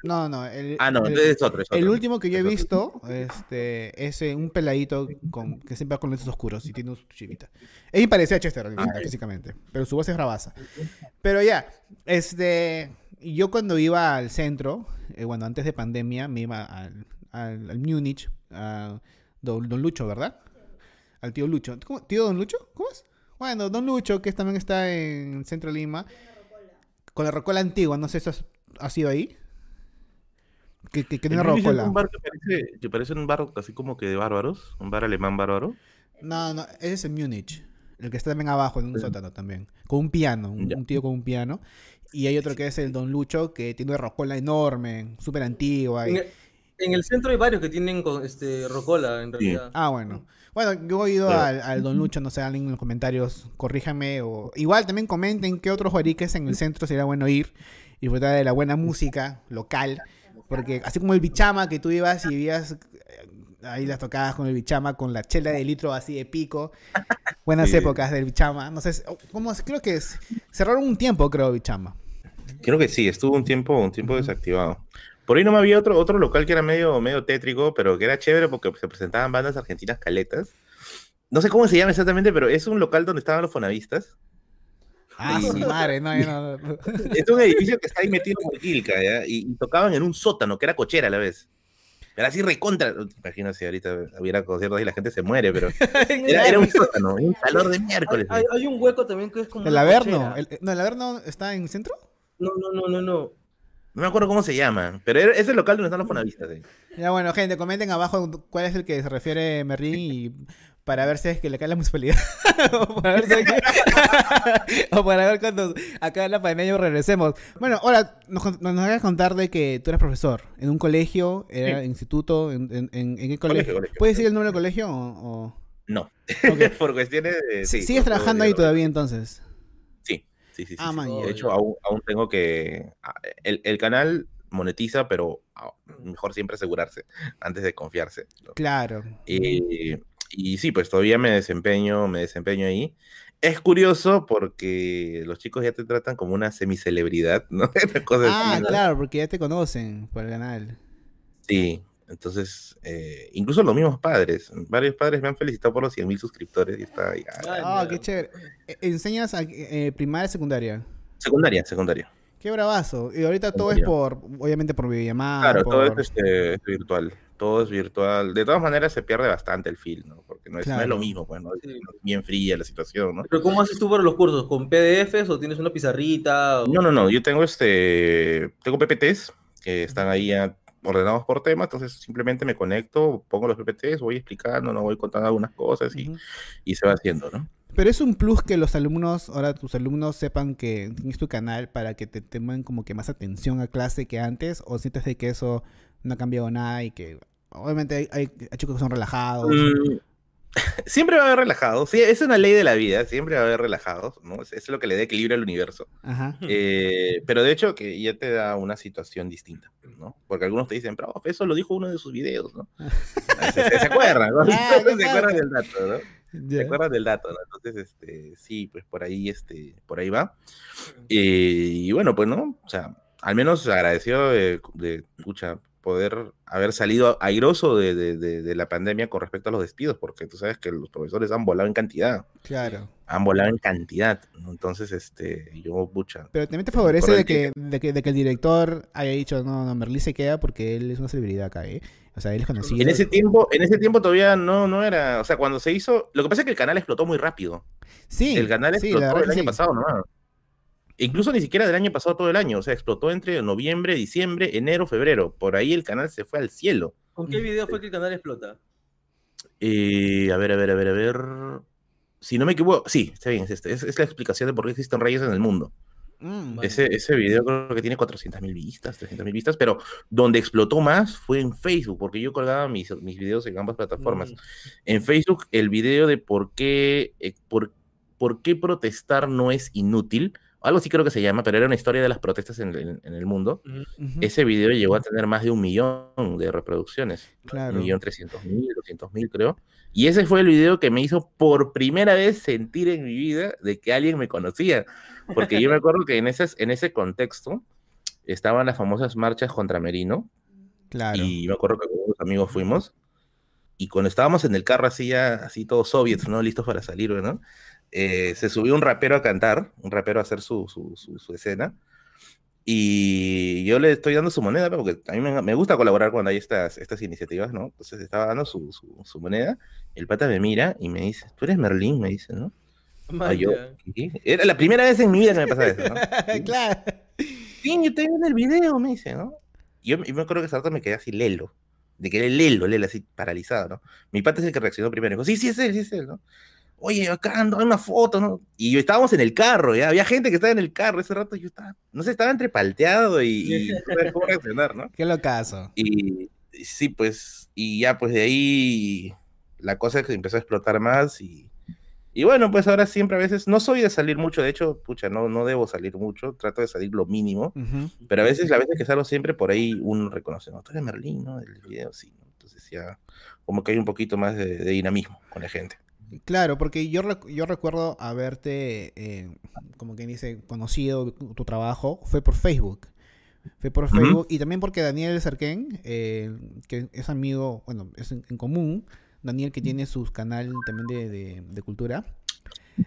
No, no. El, Ah, no, el- entonces es otro. es el último que yo he Es visto este, es eh, un peladito con, que siempre va con lentes oscuros y tiene su chivita. Bien parecido a Chester Ah, físicamente, pero su voz es bravaza. Pero ya, este, yo cuando iba al centro, eh, bueno, antes de pandemia, me iba al, al, al Múnich, a don, don Lucho, ¿verdad? Al tío Lucho. ¿Cómo? ¿Tío Don Lucho? ¿Cómo es? Bueno, Don Lucho, que también está en Centro Lima, con la rocola antigua, no sé si has, has ido ahí. Que, que, que El tiene rocola. un bar que parece, que parece un bar así como que de bárbaros, un bar alemán bárbaro. No, no, ese es en Múnich. El que está también abajo, en un sótano también. Con un piano, un, tío con un piano. Y hay otro que es el Don Lucho, que tiene una rocola enorme, súper antigua. y- En el, en el centro hay varios que tienen este, rocola, en realidad. Ah, bueno. Bueno, yo he ido al, al Don Lucho, no sé, alguien en los comentarios, corríjame. O... Igual también comenten qué otros guariques en el centro sería bueno ir y disfrutar de la buena música local. Porque así como el bichama que tú ibas y vivías eh, ahí las tocadas con el bichama, con la chela de litro así de pico. Buenas Sí. épocas del bichama. No sé, ¿cómo? Creo que es, cerraron un tiempo, creo, bichama. Creo que sí, estuvo un tiempo, un tiempo desactivado. Por ahí no me había otro, otro local que era medio, medio tétrico, pero que era chévere porque se presentaban bandas argentinas caletas. No sé cómo se llama exactamente, pero es un local donde estaban los fonavistas. Ah, Sí. su madre, no, no, no. Es un edificio que está ahí metido en Quilca, ¿ya? Y, y tocaban en un sótano, que era cochera a la vez. Era así recontra. Imagino si ahorita hubiera conciertos y la gente se muere, pero era, era un sótano, un calor de miércoles. hay- hay un hueco también que es como. ¿El Averno? El- no, ¿El Averno está en el centro? No, no, no, no, no. No me acuerdo cómo se llama, pero es el local donde están los fonavistas. ¿eh? Ya bueno, gente, comenten abajo cuál es el que se refiere Merlín y para ver si es que le cae la municipalidad. o, para ver si es que- o para ver cuando acá en la pandemia regresemos. Bueno, ahora nos, con- nos hagas contar de que tú eres profesor en un colegio, era instituto, en, en, en- ¿en qué colegio? colegio. ¿Puedes decir el nombre del colegio o...? o- No, por cuestiones de... sí, ¿Sigues trabajando ahí todavía entonces? Sí, sí, Ah, sí. man, De hecho, aún, aún tengo que... ah, El, el canal monetiza, pero ah, mejor siempre asegurarse antes de confiarse. ¿no? Claro. Y, y sí, pues todavía me desempeño, me desempeño ahí. Es curioso porque los chicos ya te tratan como una semicelebridad, ¿no? Ah, así, ¿no? claro, porque ya te conocen por el canal. Sí, entonces, eh, incluso los mismos padres, varios padres me han felicitado por los 100.000 suscriptores y está ahí. ah, Ah, qué chévere. E- ¿Enseñas a- eh, primaria y secundaria? Secundaria, secundaria. Qué bravazo. Y ahorita todo es por, obviamente por videollamada. Claro, todo es, este, es virtual. Todo es virtual. De todas maneras se pierde bastante el feel, ¿no? Porque no es, no es Claro. lo mismo, pues, ¿no? Es bien fría la situación, ¿no? Pero ¿cómo haces tú para los cursos? ¿Con PDFs o tienes una pizarrita? o- No, no, no. Yo tengo este. Tengo PPTs que están ahí ya ordenados por tema. Entonces simplemente me conecto, pongo los PPTs, voy explicando, no voy contando algunas cosas y, Ujú. y se va haciendo, ¿no? Pero es un plus que los alumnos, ahora tus alumnos sepan que tienes tu canal para que te tengan como que más atención a clase que antes, o sientes de que eso no ha cambiado nada y que Obviamente hay, hay- hay chicos que son relajados. Mm, siempre va a haber relajados. Sí, es una ley de la vida, siempre va a haber relajados, ¿no? Es, es lo que le da equilibrio al universo. Ajá. Eh, pero de hecho que ya te da una situación distinta, ¿no? Porque algunos te dicen, prof, eso lo dijo uno de sus videos, ¿no? Ah, Se, se- se acuerdan, ¿no? Ah, ¿qué se acuerdan del dato, ¿no? ¿Te Ya. acuerdas del dato? ¿no? Entonces, este, sí, pues por ahí, este, por ahí va. Eh, y bueno, pues, ¿no? O sea, al menos agradecido de, de pucha, poder haber salido airoso de, de- de- de la pandemia con respecto a los despidos, porque tú sabes que los profesores han volado en cantidad, Claro. han volado en cantidad, ¿no? Entonces, este, yo, pucha, Pero también te favorece de que, de, que, de que el director haya dicho, no, no, Merlí se queda porque él es una celebridad acá, ¿eh? O sea, él es conocido. en ese tiempo, en ese tiempo todavía no, no era, o sea, cuando se hizo, lo que pasa es que el canal explotó muy rápido. Sí, el canal explotó el año sí. pasado nomás. Incluso ni siquiera del año pasado todo el año, o sea, explotó entre noviembre, diciembre, enero, febrero. Por ahí el canal se fue al cielo. ¿Con qué video fue que el canal explota? Eh, a ver, a ver, a ver, a ver. Si no me equivoco, sí, está bien, es, este, es, es la explicación de por qué existen reyes en el mundo. Mm, Vale. Ese, ese video creo que tiene 400.000 vistas, 300.000 vistas, pero donde explotó más fue en Facebook, porque yo colgaba mis, mis videos en ambas plataformas. Mm. En Facebook, el video de por qué, eh, por, por qué protestar no es inútil, algo así creo que se llama, pero era una historia de las protestas en, en- en el mundo. ujú, Ese video llegó a tener más de un millón de reproducciones. Claro. Un millón trescientos mil, doscientos mil, creo. Y ese fue el video que me hizo por primera vez sentir en mi vida de que alguien me conocía. Porque yo me acuerdo que en ese, en ese contexto estaban las famosas marchas contra Merino. Claro. Y me acuerdo que con unos amigos fuimos. Y cuando estábamos en el carro así ya, así todos soviets, ¿no? Listos para salir, ¿no? Eh, se subió un rapero a cantar, un rapero a hacer su, su, su- su escena. Y yo le estoy dando su moneda, porque a mí me, me gusta colaborar cuando hay estas, estas iniciativas, ¿no? Entonces estaba dando su, su, su moneda. El pata me mira y me dice, ¿tú eres Merlín? Me dice, ¿no? Ah, yo. Era la primera vez en mi vida que me pasaba eso, ¿no? claro. Sí, yo te vi en el video, me dice, ¿no? Y yo, y me acuerdo que rato me quedé así lelo. De que era lelo, lelo, así paralizado, ¿no? Mi pata es el que reaccionó primero. Dijo, sí, sí es él, sí es él, ¿no? Oye, acá ando, hay una foto, ¿no? Y yo estábamos en el carro, ¿ya? Había gente que estaba en el carro. Ese rato yo estaba, no sé, estaba entre palteado y, y no sabía cómo reaccionar, ¿no? Qué locazo. Y y sí, pues, y ya pues de ahí la cosa que empezó a explotar más y, y bueno, pues ahora siempre a veces, no soy de salir mucho, de hecho, pucha, no, no debo salir mucho, trato de salir lo mínimo, Ujú. pero a veces, las veces que salgo siempre por ahí uno reconoce, no, tú eres Merlín, ¿no? Del video, sí, ¿no? Entonces ya, como que hay un poquito más de, de dinamismo con la gente. Claro, porque yo, rec- yo recuerdo haberte, eh, como quien dice, conocido tu trabajo, fue por Facebook. Fue por. Facebook y también porque Daniel Cerquén, eh, que es amigo, bueno, es en, en común, Daniel que tiene su canal también de, de- de cultura.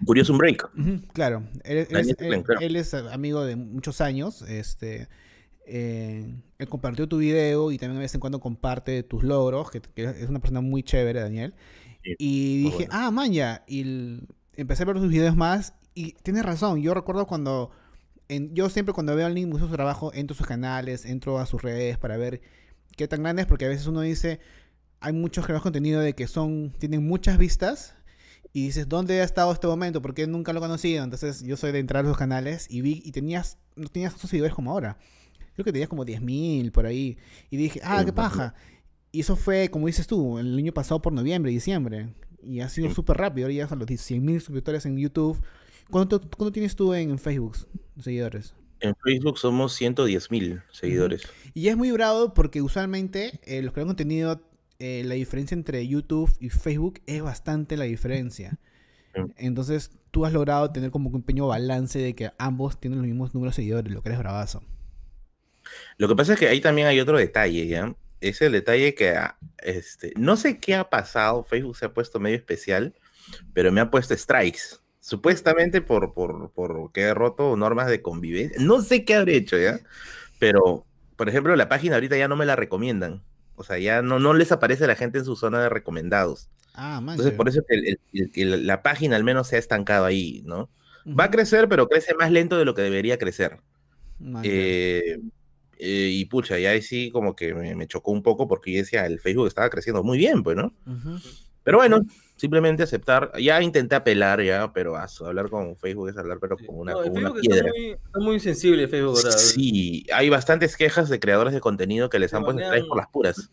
Curioso un break. Claro, él, él es, él- es amigo de muchos años, este, eh, él compartió tu video y también de vez en cuando comparte tus logros, que, que es una persona muy chévere, Daniel. Sí, Y dije, bueno. ah, man, ya. Y el- empecé a ver sus videos más y tienes razón. Yo recuerdo cuando, en- yo siempre cuando veo a alguien usa su trabajo, entro a sus canales, entro a sus redes para ver qué tan grandes, porque a veces uno dice, hay muchos creadores de contenido de que son, tienen muchas vistas. Y dices, ¿dónde ha estado este momento? Porque nunca lo he conocido. Entonces yo soy de entrar a sus canales y vi y tenías, no tenías tantos seguidores como ahora. Creo que tenías como 10.000 por ahí. Y dije, ah, qué paja. Y eso fue, como dices tú, el año pasado por noviembre, diciembre. Y ha sido Sí. súper rápido. Ahora ya son los 100.000 suscriptores en YouTube. ¿Cuánto, cuánto tienes tú en Facebook seguidores? En Facebook somos 110 mil seguidores. Y es muy bravo porque usualmente eh, los que dan contenido, eh, la diferencia entre YouTube y Facebook es bastante la diferencia. Sí. Entonces tú has logrado tener como un pequeño balance de que ambos tienen los mismos números de seguidores, lo que eres bravazo. Lo que pasa es que ahí también hay otro detalle, ¿ya? Es el detalle que, ah, este, no sé qué ha pasado, Facebook se ha puesto medio especial, pero me ha puesto strikes, supuestamente por, por, por que he roto normas de convivencia, no sé qué habré hecho, ¿ya? Pero, por ejemplo, la página ahorita ya no me la recomiendan, o sea, ya no, no les aparece a la gente en su zona de recomendados. Ah, man. Entonces, por eso que el- el- el- el- la página al menos se ha estancado ahí, ¿no? Va a crecer, pero crece más lento de lo que debería crecer. Eh, eh, y pucha, ya ahí sí como que me, me chocó un poco porque yo decía, el Facebook estaba creciendo muy bien, pues, ¿no? Pero bueno, simplemente aceptar, ya intenté apelar ya, pero a hablar con Facebook es hablar, pero con una, No, con el una Facebook está piedra. muy, está muy sensible, Facebook ahora. Sí, hay bastantes quejas de creadores de contenido que les Se han puesto por las puras.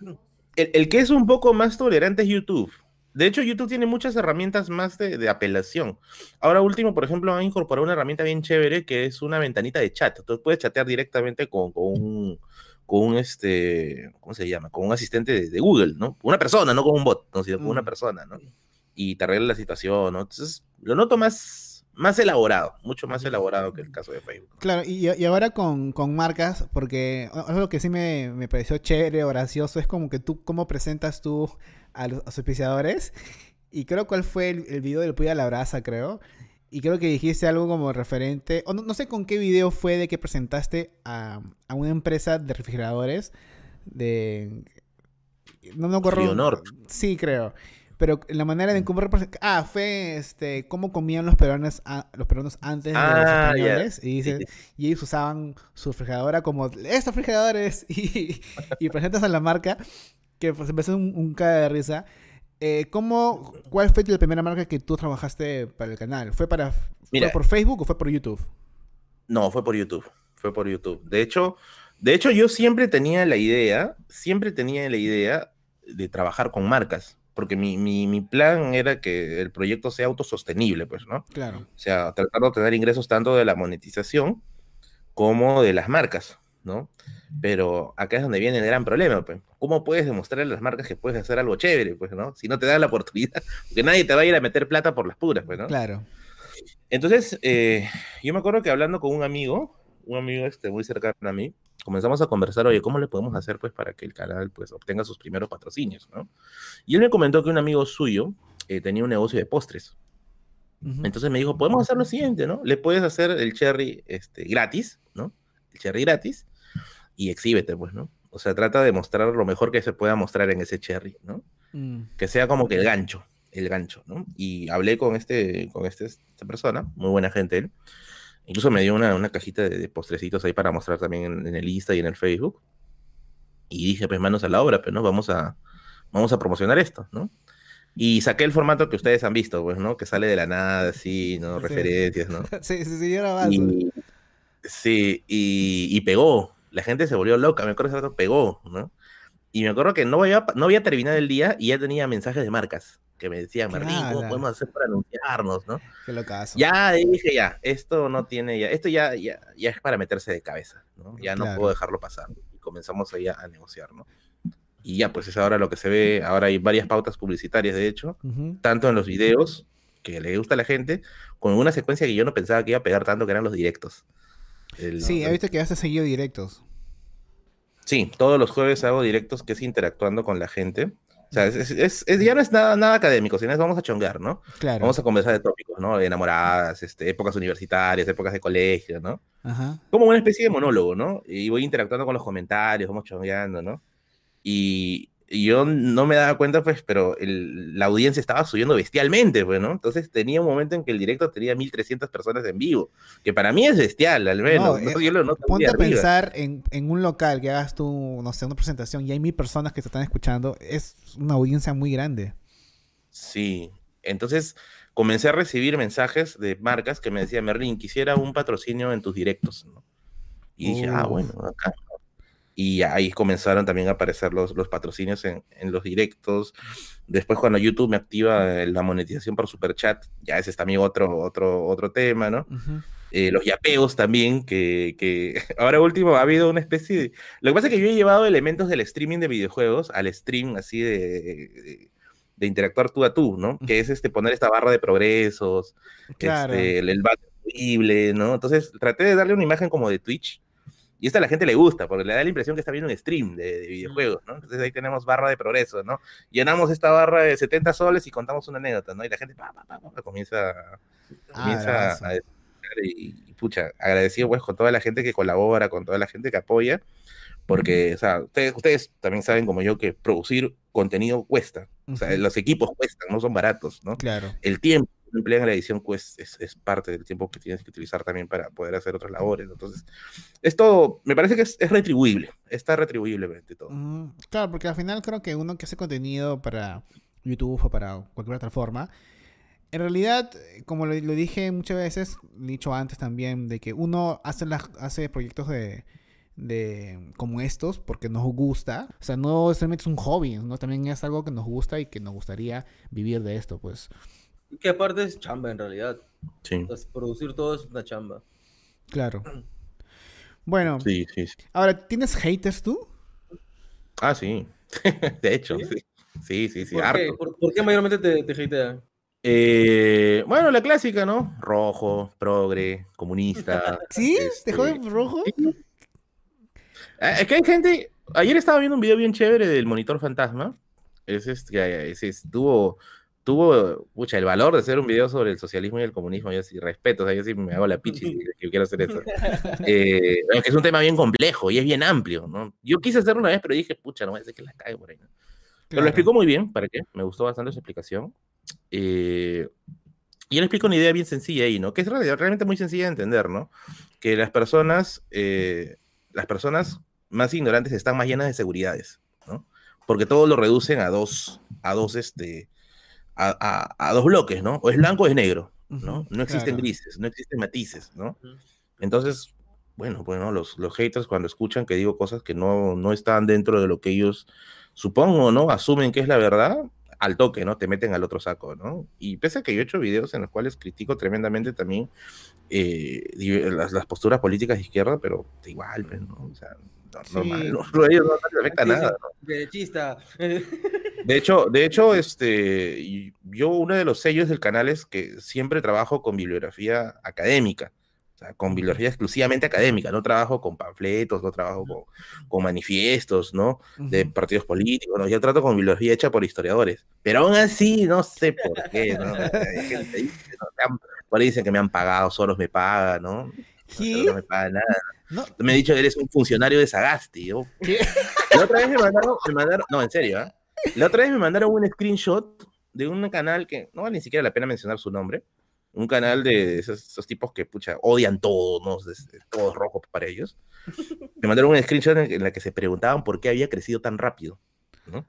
el, el que es un poco más tolerante es YouTube. De hecho, YouTube tiene muchas herramientas más de, de apelación. Ahora último, por ejemplo, han incorporado una herramienta bien chévere que es una ventanita de chat. Entonces puedes chatear directamente con, con un, con un, este, ¿cómo se llama? Con un asistente de, de Google, ¿no? Una persona, no con un bot, no, sino con una Mm. persona, ¿no? Y te arregla la situación, ¿no? Entonces, lo noto más, más elaborado, mucho más elaborado que el caso de Facebook. Claro, y, y ahora con, con marcas, porque algo que sí me, me pareció chévere o gracioso es como que tú, cómo presentas tú a los, los auspiciadores. Y creo cuál fue el, el video del Puya a la Brasa, creo. Y creo que dijiste algo como referente, o no, no sé con qué video fue de que presentaste a, a una empresa de refrigeradores de... No me acuerdo. Frionor. Sí, creo. Pero la manera Mm. de cómo represent- Ah, fue este cómo comían los peruanos, a- los peruanos antes de los Ah, ya. españoles. Y dice, y ellos usaban su refrigeradora como estos refrigeradores y, y presentas a la marca que pues empezó un, un caga de risa. Eh, ¿cómo, ¿Cuál fue la primera marca que tú trabajaste para el canal? ¿Fue, para, ¿Fue Mira. por Facebook o fue por YouTube? No, fue por YouTube. Fue por YouTube. De hecho, de hecho, yo siempre tenía la idea, siempre tenía la idea de trabajar con marcas. Porque mi, mi, mi plan era que el proyecto sea autosostenible, pues, ¿no? Claro. O sea, tratar de obtener ingresos tanto de la monetización como de las marcas, ¿no? Pero acá es donde viene el gran problema, pues. ¿Cómo puedes demostrarle a las marcas que puedes hacer algo chévere, pues, ¿no? Si no te dan la oportunidad, porque nadie te va a ir a meter plata por las puras, pues, ¿no? Claro. Entonces, eh, yo me acuerdo que hablando con un amigo, un amigo este, muy cercano a mí, comenzamos a conversar, oye, ¿cómo le podemos hacer pues para que el canal pues obtenga sus primeros patrocinios, ¿no? Y él me comentó que un amigo suyo eh, tenía un negocio de postres. Entonces me dijo, podemos hacer lo siguiente, ¿no? Le puedes hacer el cherry este, gratis, ¿no? El cherry gratis y exhíbete, pues, ¿no? O sea, trata de mostrar lo mejor que se pueda mostrar en ese cherry, ¿no? Mm. que sea como que el gancho, el gancho, ¿no? Y hablé con este, con este, esta persona, muy buena gente él. Incluso me dio una, una cajita de, de postrecitos ahí para mostrar también en, en el Insta y en el Facebook. Y dije, pues manos a la obra, pues, ¿no? Vamos a, vamos a promocionar esto, ¿no? Y saqué el formato que ustedes han visto, pues, ¿no? Que sale de la nada, así, ¿no? Sí. Referencias, ¿no? Sí, sí, sí, yo era. Y, sí, y, y pegó. La gente se volvió loca, me acuerdo ese rato, pegó, ¿no? Y me acuerdo que no había, no había terminado el día y ya tenía mensajes de marcas que me decían, Martín, ¿cómo podemos hacer para anunciarnos, no? Qué locazo. Ya dije, ya, esto no tiene, ya, esto ya, ya, ya es para meterse de cabeza, ¿no? Ya no puedo dejarlo pasar. Y comenzamos ahí a, a negociar, ¿no? Y ya, pues es ahora lo que se ve, ahora hay varias pautas publicitarias, de hecho, tanto en los videos que le gusta a la gente, con una secuencia que yo no pensaba que iba a pegar tanto, que eran los directos. El- Sí, he visto que has seguido directos. Sí, todos los jueves hago directos que es interactuando con la gente. O sea, es, es- es- ya no es nada, nada académico, sino es vamos a chongar, ¿no? Claro. Vamos a conversar de tópicos, ¿no? De enamoradas, este, épocas universitarias, épocas de colegio, ¿no? Ajá. Como una especie de monólogo, ¿no? Y voy interactuando con los comentarios, vamos chongueando, ¿no? Y yo no me daba cuenta, pues, pero el- la audiencia estaba subiendo bestialmente, pues, ¿no? Entonces tenía un momento en que el directo tenía 1300 personas en vivo, que para mí es bestial, al menos. No, ¿no? eh, Yo lo Ponte a arriba. pensar en, en un local que hagas tú, no sé, una presentación y hay mil personas que te están escuchando. Es una audiencia muy grande. Sí, entonces comencé a recibir mensajes de marcas que me decían, Merlin, quisiera un patrocinio en tus directos, ¿no? Y dije, ah, bueno, acá. Y ahí comenzaron también a aparecer los, los patrocinios en, en los directos. Después cuando YouTube me activa eh, la monetización por Superchat, ya ese es también otro, otro, otro tema, ¿no? Eh, los yapeos también, que, que ahora último ha habido una especie de... Lo que pasa es que yo he llevado elementos del streaming de videojuegos al stream así de, de, de interactuar tú a tú, ¿no? Que es este poner esta barra de progresos, Claro. este, el, el ¿no? Entonces traté de darle una imagen como de Twitch. Y esto a la gente le gusta, porque le da la impresión que está viendo un stream de, de videojuegos, ¿no? Entonces ahí tenemos barra de progreso, ¿no? Llenamos esta barra de 70 soles y contamos una anécdota, ¿no? Y la gente pa, pa, pa, comienza, Ah, bravazo. a y, y, pucha, agradecido pues con toda la gente que colabora, con toda la gente que apoya, porque, o sea, ustedes, ustedes también saben como yo que producir contenido cuesta, o sea, los equipos cuestan, no son baratos, ¿no? Claro. El tiempo que emplea en la edición pues, es, es parte del tiempo que tienes que utilizar también para poder hacer otras labores, entonces, esto me parece que es, es retribuible, está retribuiblemente todo. Ujú. Claro, porque al final creo que uno que hace contenido para YouTube o para cualquier otra forma, en realidad, eh, como lo, lo dije muchas veces, dicho antes también, de que uno hace, las, hace proyectos de, de como estos porque nos gusta. O sea, no solamente es un hobby, ¿no? También es algo que nos gusta y que nos gustaría vivir de esto, pues. Que aparte es chamba en realidad. Sí, Entonces, producir todo es una chamba. Claro. Bueno, sí, sí. sí. ahora, ¿tienes haters tú? Ah, sí. De hecho, ¿Sí? sí. Sí, sí, sí, ¿Por, qué? harto. ¿Por, por qué mayormente te, te hatean? Eh, bueno, la clásica, ¿no? Rojo, progre, comunista. ¿Sí? ¿Te este, joden rojo? Ah, Es que hay gente. Ayer estaba viendo un video bien chévere del monitor fantasma. Es este, ese es- tuvo, tuvo pucha, el valor de hacer un video sobre el socialismo y el comunismo. Yo sí respeto, o sea, yo sí me hago la pichi si- que quiero hacer eso. Eh, es un tema bien complejo y es bien amplio, ¿no? Yo quise hacerlo una vez, pero dije, pucha, no voy a hacer que la cague por ahí. ¿no? Pero lo explicó muy bien, ¿para qué? Me gustó bastante su explicación. Eh, y él explica una idea bien sencilla ahí, ¿no? Que es real- realmente muy sencilla de entender, ¿no? Que las personas, eh, las personas más ignorantes están más llenas de seguridades, ¿no? Porque todo lo reducen a dos, a dos, este, a, a- a dos bloques, ¿no? O es blanco o es negro, ¿no? No existen claro. grises, no existen matices, ¿no? Entonces, bueno, bueno, los, los haters cuando escuchan que digo cosas que no, no están dentro de lo que ellos supongo, ¿no? Asumen que es la verdad, al toque, ¿no? Te meten al otro saco, ¿no? Y pese a que yo he hecho videos en los cuales critico tremendamente también eh, las, las posturas políticas de izquierda, pero igual, pues, ¿no? O sea, no- Sí. normal, no, no, afecta nada. ¿no? Derechista. De hecho, de hecho, este, yo uno de los sellos del canal es que siempre trabajo con bibliografía académica, o sea, con bibliografía exclusivamente académica, no trabajo con panfletos, no trabajo con, con manifiestos, ¿no? De partidos políticos, ¿no? Yo trato con bibliografía hecha por historiadores, pero aún así, no sé por qué, ¿no? Por ahí dicen que me han pagado, Soros me paga, ¿no? ¿Qué? No me paga nada. No, Me han dicho que eres un funcionario de Sagasti. ¿Qué? La otra vez me mandaron, me mandaron- no, en serio, ¿ah? La otra vez me mandaron un screenshot de un canal que no vale ni siquiera la pena mencionar su nombre. Un canal de esos, esos tipos que, pucha, odian todo, ¿no? Todo es rojo para ellos. Me mandaron un screenshot en, la que se preguntaban por qué había crecido tan rápido, ¿no?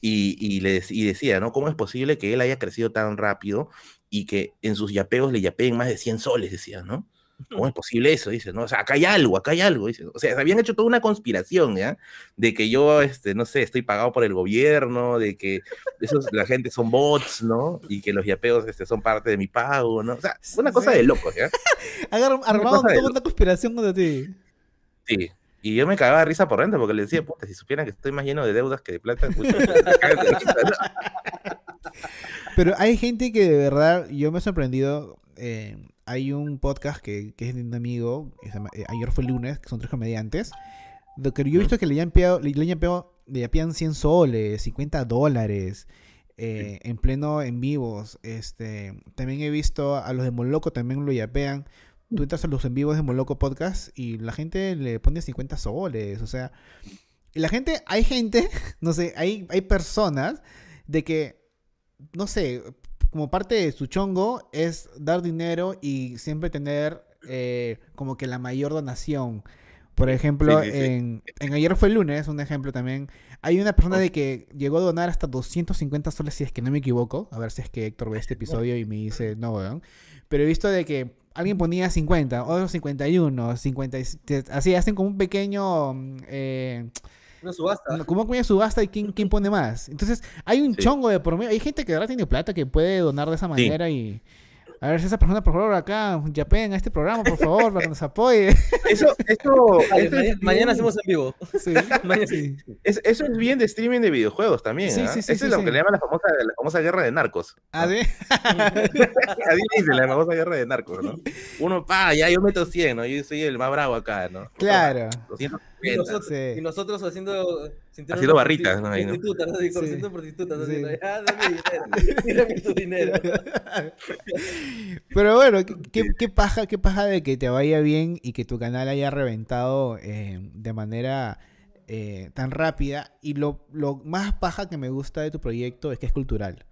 Y, y, le, dec- y decía, ¿no? ¿Cómo es posible que él haya crecido tan rápido y que en sus yapeos le yapeen más de 100 soles, decía, ¿no? ¿Cómo es posible eso? Dice, ¿no? O sea, acá hay algo, acá hay algo, dice. O sea, se habían hecho toda una conspiración, ¿ya? De que yo, este, no sé, estoy pagado por el gobierno, de que esos, la gente son bots, ¿no? Y que los yapeos este, son parte de mi pago, ¿no? O sea, una cosa de locos, ¿ya? Armaron toda una conspiración contra ti. Sí. Y yo me cagaba de risa por dentro porque le decía, puta, si supieran que estoy más lleno de deudas que de plata. Pero hay gente que de verdad, yo me he sorprendido. eh, hay un podcast que, que es de un amigo, que se llama, eh, ayer fue lunes, que son tres comediantes. Lo que yo he visto que le han pegado, le, le han pegado- le yapean 100 soles, 50 dólares, eh, en pleno en vivos. Este, también he visto a los de Moloco también lo yapean. Tú entras a los en vivos de Moloco Podcast y la gente le pone 50 soles, o sea. Y la gente, hay gente, no sé, hay, hay personas de que, no sé, como parte de su chongo es dar dinero y siempre tener eh, como que la mayor donación. Por ejemplo, Sí, sí, sí. En, en ayer fue el lunes, un ejemplo también. Hay una persona de que llegó a donar hasta 250 soles, si es que no me equivoco. A ver si es que Héctor ve este episodio y me dice, no, weón. Pero he visto de que alguien ponía 50, otros 51, 50, y- te- así hacen como un pequeño... mm, eh, Una subasta. ¿Cómo coño subasta y quién, quién pone más? Entonces, hay un Sí. chongo de por medio. Hay gente que de verdad tiene plata que puede donar de esa manera y. A ver si esa persona, por favor, acá, yapeen a este programa, por favor, para que nos apoye. Eso, eso, mañana, es mañana bien- hacemos en vivo. Sí, Mañana- sí. es- eso es bien de streaming de videojuegos también. Sí, ¿ah? sí, sí, Eso sí, es lo que le llaman la famosa, la famosa guerra de narcos. Ah, ¿sí? Así dice la famosa guerra de narcos, ¿no? Uno, pa, ya yo meto 100, ¿no? Yo soy el más bravo acá, ¿no? Claro. 250. Y nosotros, Sí. y nosotros haciendo... barritas, prosti- ¿no? Ahí, ¿no? Prostitutas, así, Sí. conociendo prostitutas, así, Sí. ¿no? Ah, dame dinero. Mírame tu dinero. Pero bueno, ¿qué, qué, qué paja, qué paja de que te vaya bien y que tu canal haya reventado eh, de manera eh, tan rápida. Y lo, lo más paja que me gusta de tu proyecto es que es cultural.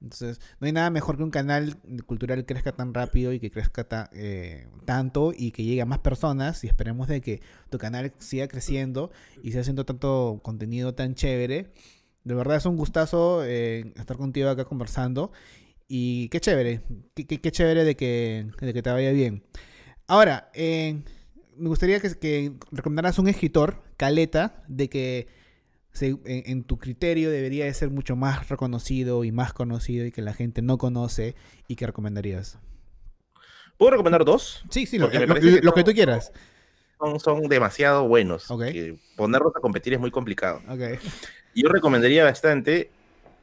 Entonces, no hay nada mejor que un canal cultural crezca tan rápido y que crezca eh, tanto y que llegue a más personas. Y esperemos de que tu canal siga creciendo y siga haciendo tanto contenido tan chévere. De verdad es un gustazo eh, estar contigo acá conversando. Y qué chévere, qué chévere de que, de que te vaya bien. Ahora, eh, me gustaría que, que recomendaras un escritor, Caleta, de que se- en, en tu criterio debería de ser mucho más reconocido y más conocido y que la gente no conoce y que recomendarías. ¿Puedo recomendar dos? Sí, sí, lo, que lo que no- tú quieras. Son, son demasiado buenos. Que ponerlos a competir es muy complicado. Ok. Yo recomendaría bastante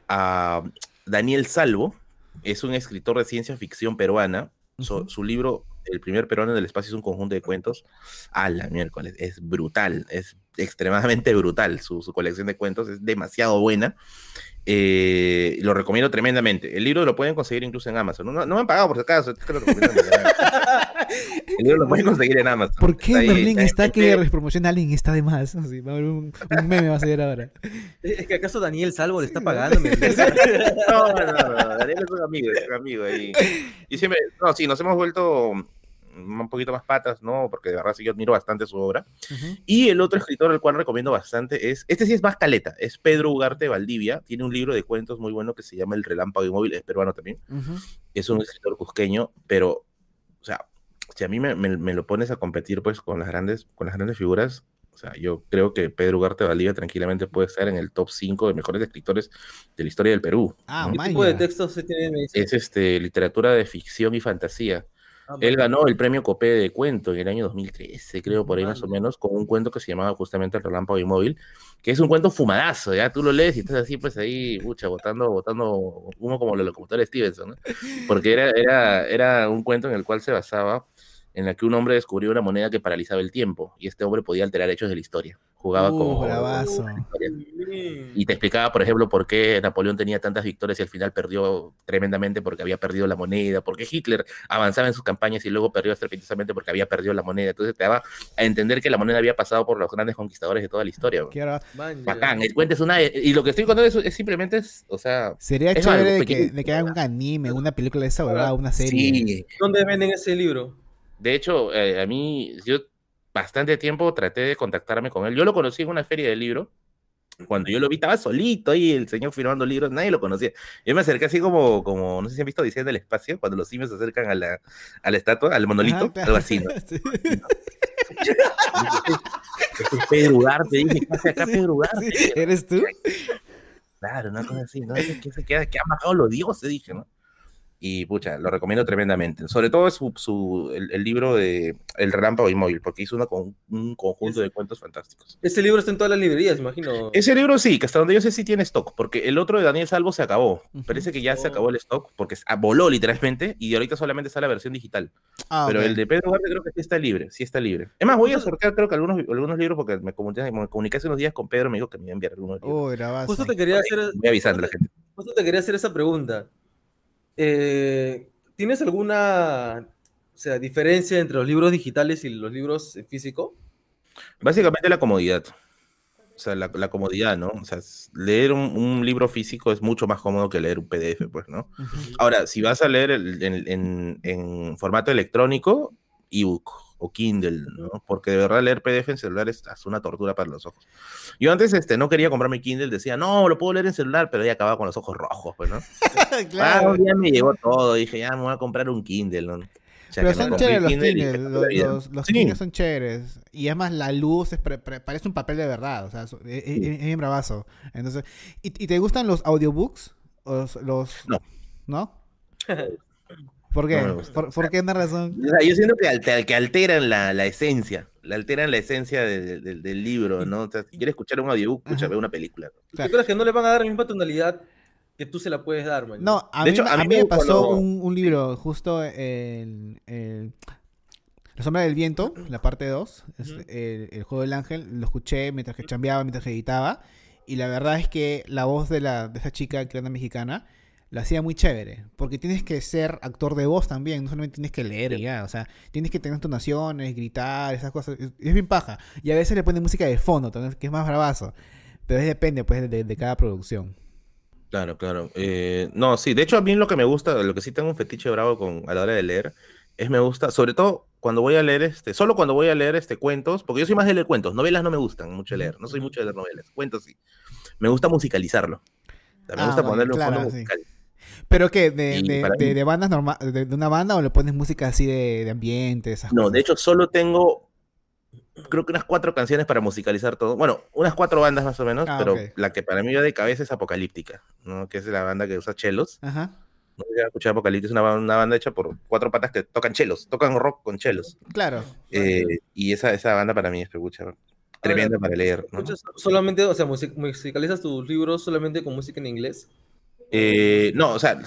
a Daniel Salvo. Es un escritor de ciencia ficción peruana. So- su libro, El primer peruano en el espacio, es un conjunto de cuentos. A la miércoles. Es brutal. Es extremadamente brutal. Su, su colección de cuentos es demasiado buena. Eh, lo recomiendo tremendamente. El libro lo pueden conseguir incluso en Amazon. No, no- no me han pagado por si acaso. es que lo recomiendo. El libro lo pueden conseguir en Amazon. ¿Por qué Está ahí, Merlin está está que PDF. promociona a alguien y está de más? Así, va a haber un, un meme va a salir ahora. ¿Es que acaso Daniel Salvo le está pagando? No, no, no, no, Daniel es un amigo, es un amigo ahí. Y siempre, no, sí, nos hemos vuelto un poquito más patas, ¿no? Porque de verdad sí yo admiro bastante su obra. Ujú. Y el otro escritor al cual recomiendo bastante es, este sí es más caleta, es Pedro Ugarte Valdivia, tiene un libro de cuentos muy bueno que se llama El Relámpago Inmóvil, es peruano también, Ujú. es un escritor cusqueño, pero, o sea, si a mí me, me- me lo pones a competir pues con las grandes, con las grandes figuras, o sea, yo creo que Pedro Ugarte Valdivia tranquilamente puede estar en el top 5 de mejores escritores de la historia del Perú. Ah, ¿no? ¿Qué tipo de textos se tiene? es este, literatura de ficción y fantasía. Ah, Él ganó el premio Copé de cuento en el año 2013, creo, por ahí más o menos, con un cuento que se llamaba justamente El Relámpago Inmóvil, que es un cuento fumadazo, ya tú lo lees y estás así, pues ahí, pucha, botando, botando humo como los locutores Stevenson, ¿no? Porque era, era, era un cuento en el cual se basaba en el que un hombre descubrió una moneda que paralizaba el tiempo y este hombre podía alterar hechos de la historia. Jugaba Uh, como... bravazo. Y te explicaba, por ejemplo, por qué Napoleón tenía tantas victorias y al final perdió tremendamente porque había perdido la moneda, por qué Hitler avanzaba en sus campañas y luego perdió estrepitosamente porque había perdido la moneda. Entonces te daba a entender que la moneda había pasado por los grandes conquistadores de toda la historia. Bacán, el cuento es una... Y lo que estoy contando es, es simplemente, es, o sea... Sería Es chévere algo de que, de que hagan un anime, una película de esa huevada, una serie. Sí, ¿Dónde venden ese libro? de hecho, eh, a mí, yo bastante tiempo traté de contactarme con él. Yo lo conocí en una feria de libro. Cuando yo lo vi, estaba solito ahí, el señor firmando libros, nadie lo conocía. Yo me acerqué así como, como no sé si han visto Odisea del Espacio, cuando los simios se acercan a la, a la estatua, al monolito, claro. algo así, ¿no? Sí. Este es Pedro Ugarte, dije, ¿qué hace acá Sí, Pedro Ugarte? sí. ¿Eres tú? Claro, una cosa así, ¿no? ¿Qué se queda? ¿Qué han bajado los dioses? Dije, ¿no? Y pucha, lo recomiendo tremendamente. Sobre todo su, su, el, el libro de El Relámpago Inmóvil, porque hizo una con, un conjunto de cuentos fantásticos. Ese libro está en todas las librerías, imagino. Ese libro sí, que hasta donde yo sé sí tiene stock, porque el otro de Daniel Salvo se acabó. Parece que ya se Oh. acabó el stock, porque ah, voló literalmente, y ahorita solamente está la versión digital. Ah, Pero el de Pedro Ugarte creo que sí está libre, sí está libre. Es más, voy a sortear creo que algunos, algunos libros, porque me comuniqué, me comuniqué hace unos días con Pedro, me dijo que me iba a enviar algunos libros. Uy, bravazo. Justo te quería hacer, Voy avisando a la gente. justo te quería hacer esa pregunta. Eh, ¿Tienes alguna o sea, diferencia entre los libros digitales y los libros en físico? Básicamente la comodidad. O sea, la, la comodidad, ¿no? O sea, leer un, un libro físico es mucho más cómodo que leer un PDF, pues, ¿no? Ahora, si vas a leer el- en, en- en formato electrónico, ebook o Kindle, ¿no? Porque de verdad leer PDF en celular es una tortura para los ojos. Yo antes este, no quería comprarme Kindle, decía, no, lo puedo leer en celular, pero ya acababa con los ojos rojos, pues, ¿no? Ah, claro. un día me llegó todo, dije, ya me voy a comprar un Kindle, ¿no? O sea, Pero son chéveres los Kindle los, los, los Sí. Kindle son chéveres. Y además la luz es pre- pre- parece un papel de verdad, o sea, es, es- es bravazo. Entonces, ¿y, y te gustan los audiobooks? ¿O los, los- No. ¿No? ¿Por qué? No. ¿Por, por qué una razón? O sea, yo siento que, alter- que alteran la, la esencia, la alteran la esencia de- de- del libro, ¿no? O sea, si quieres escuchar un audiobook, escucha, ve una película. Claro. ¿Tú crees que no le van a dar la misma tonalidad que tú se la puedes dar, man? No, a De mí, hecho, me- a a mí me- me pasó cuando- un, un libro justo en, en La sombra del viento, la parte 2, Ujú. el, el juego del ángel, lo escuché mientras que chambeaba, mientras que editaba, y la verdad es que la voz de, la, de esa chica que era mexicana la hacía muy chévere, porque tienes que ser actor de voz también, no solamente tienes que leer y ya, o sea, tienes que tener entonaciones, gritar, esas cosas, es, es bien paja, y a veces le ponen música de fondo, que es más bravazo, pero es depende pues de, de cada producción. Claro, claro. Eh, no, sí, de hecho a mí lo que me gusta, lo que sí tengo un fetiche bravo con, a la hora de leer, es me gusta, sobre todo cuando voy a leer, este, solo cuando voy a leer este, cuentos, porque yo soy más de leer cuentos, novelas no me gustan mucho leer, no soy mucho de leer novelas, cuentos sí. Me gusta musicalizarlo. O sea, me Ah, gusta bueno, ponerle un claro, fondo sí. ¿Pero qué? ¿De, de, de- de bandas normal de, una banda o le pones música así de, de ambiente, esas No, cosas? de hecho solo tengo creo que unas cuatro canciones para musicalizar todo. Bueno, unas cuatro bandas más o menos, Ah, pero la que para mí va de cabeza es Apocalíptica, ¿no? Que es la banda que usa chelos. Ajá. No sé si has escuchado Apocalíptica, es una, una banda hecha por cuatro patas que tocan chelos, tocan rock con chelos. Claro. Eh, y esa, esa banda para mí es pecucha, tremenda para leer, ¿no? ¿Escuchas solamente, o sea, music- musicalizas tus libros solamente con música en inglés? Eh, no, o sea,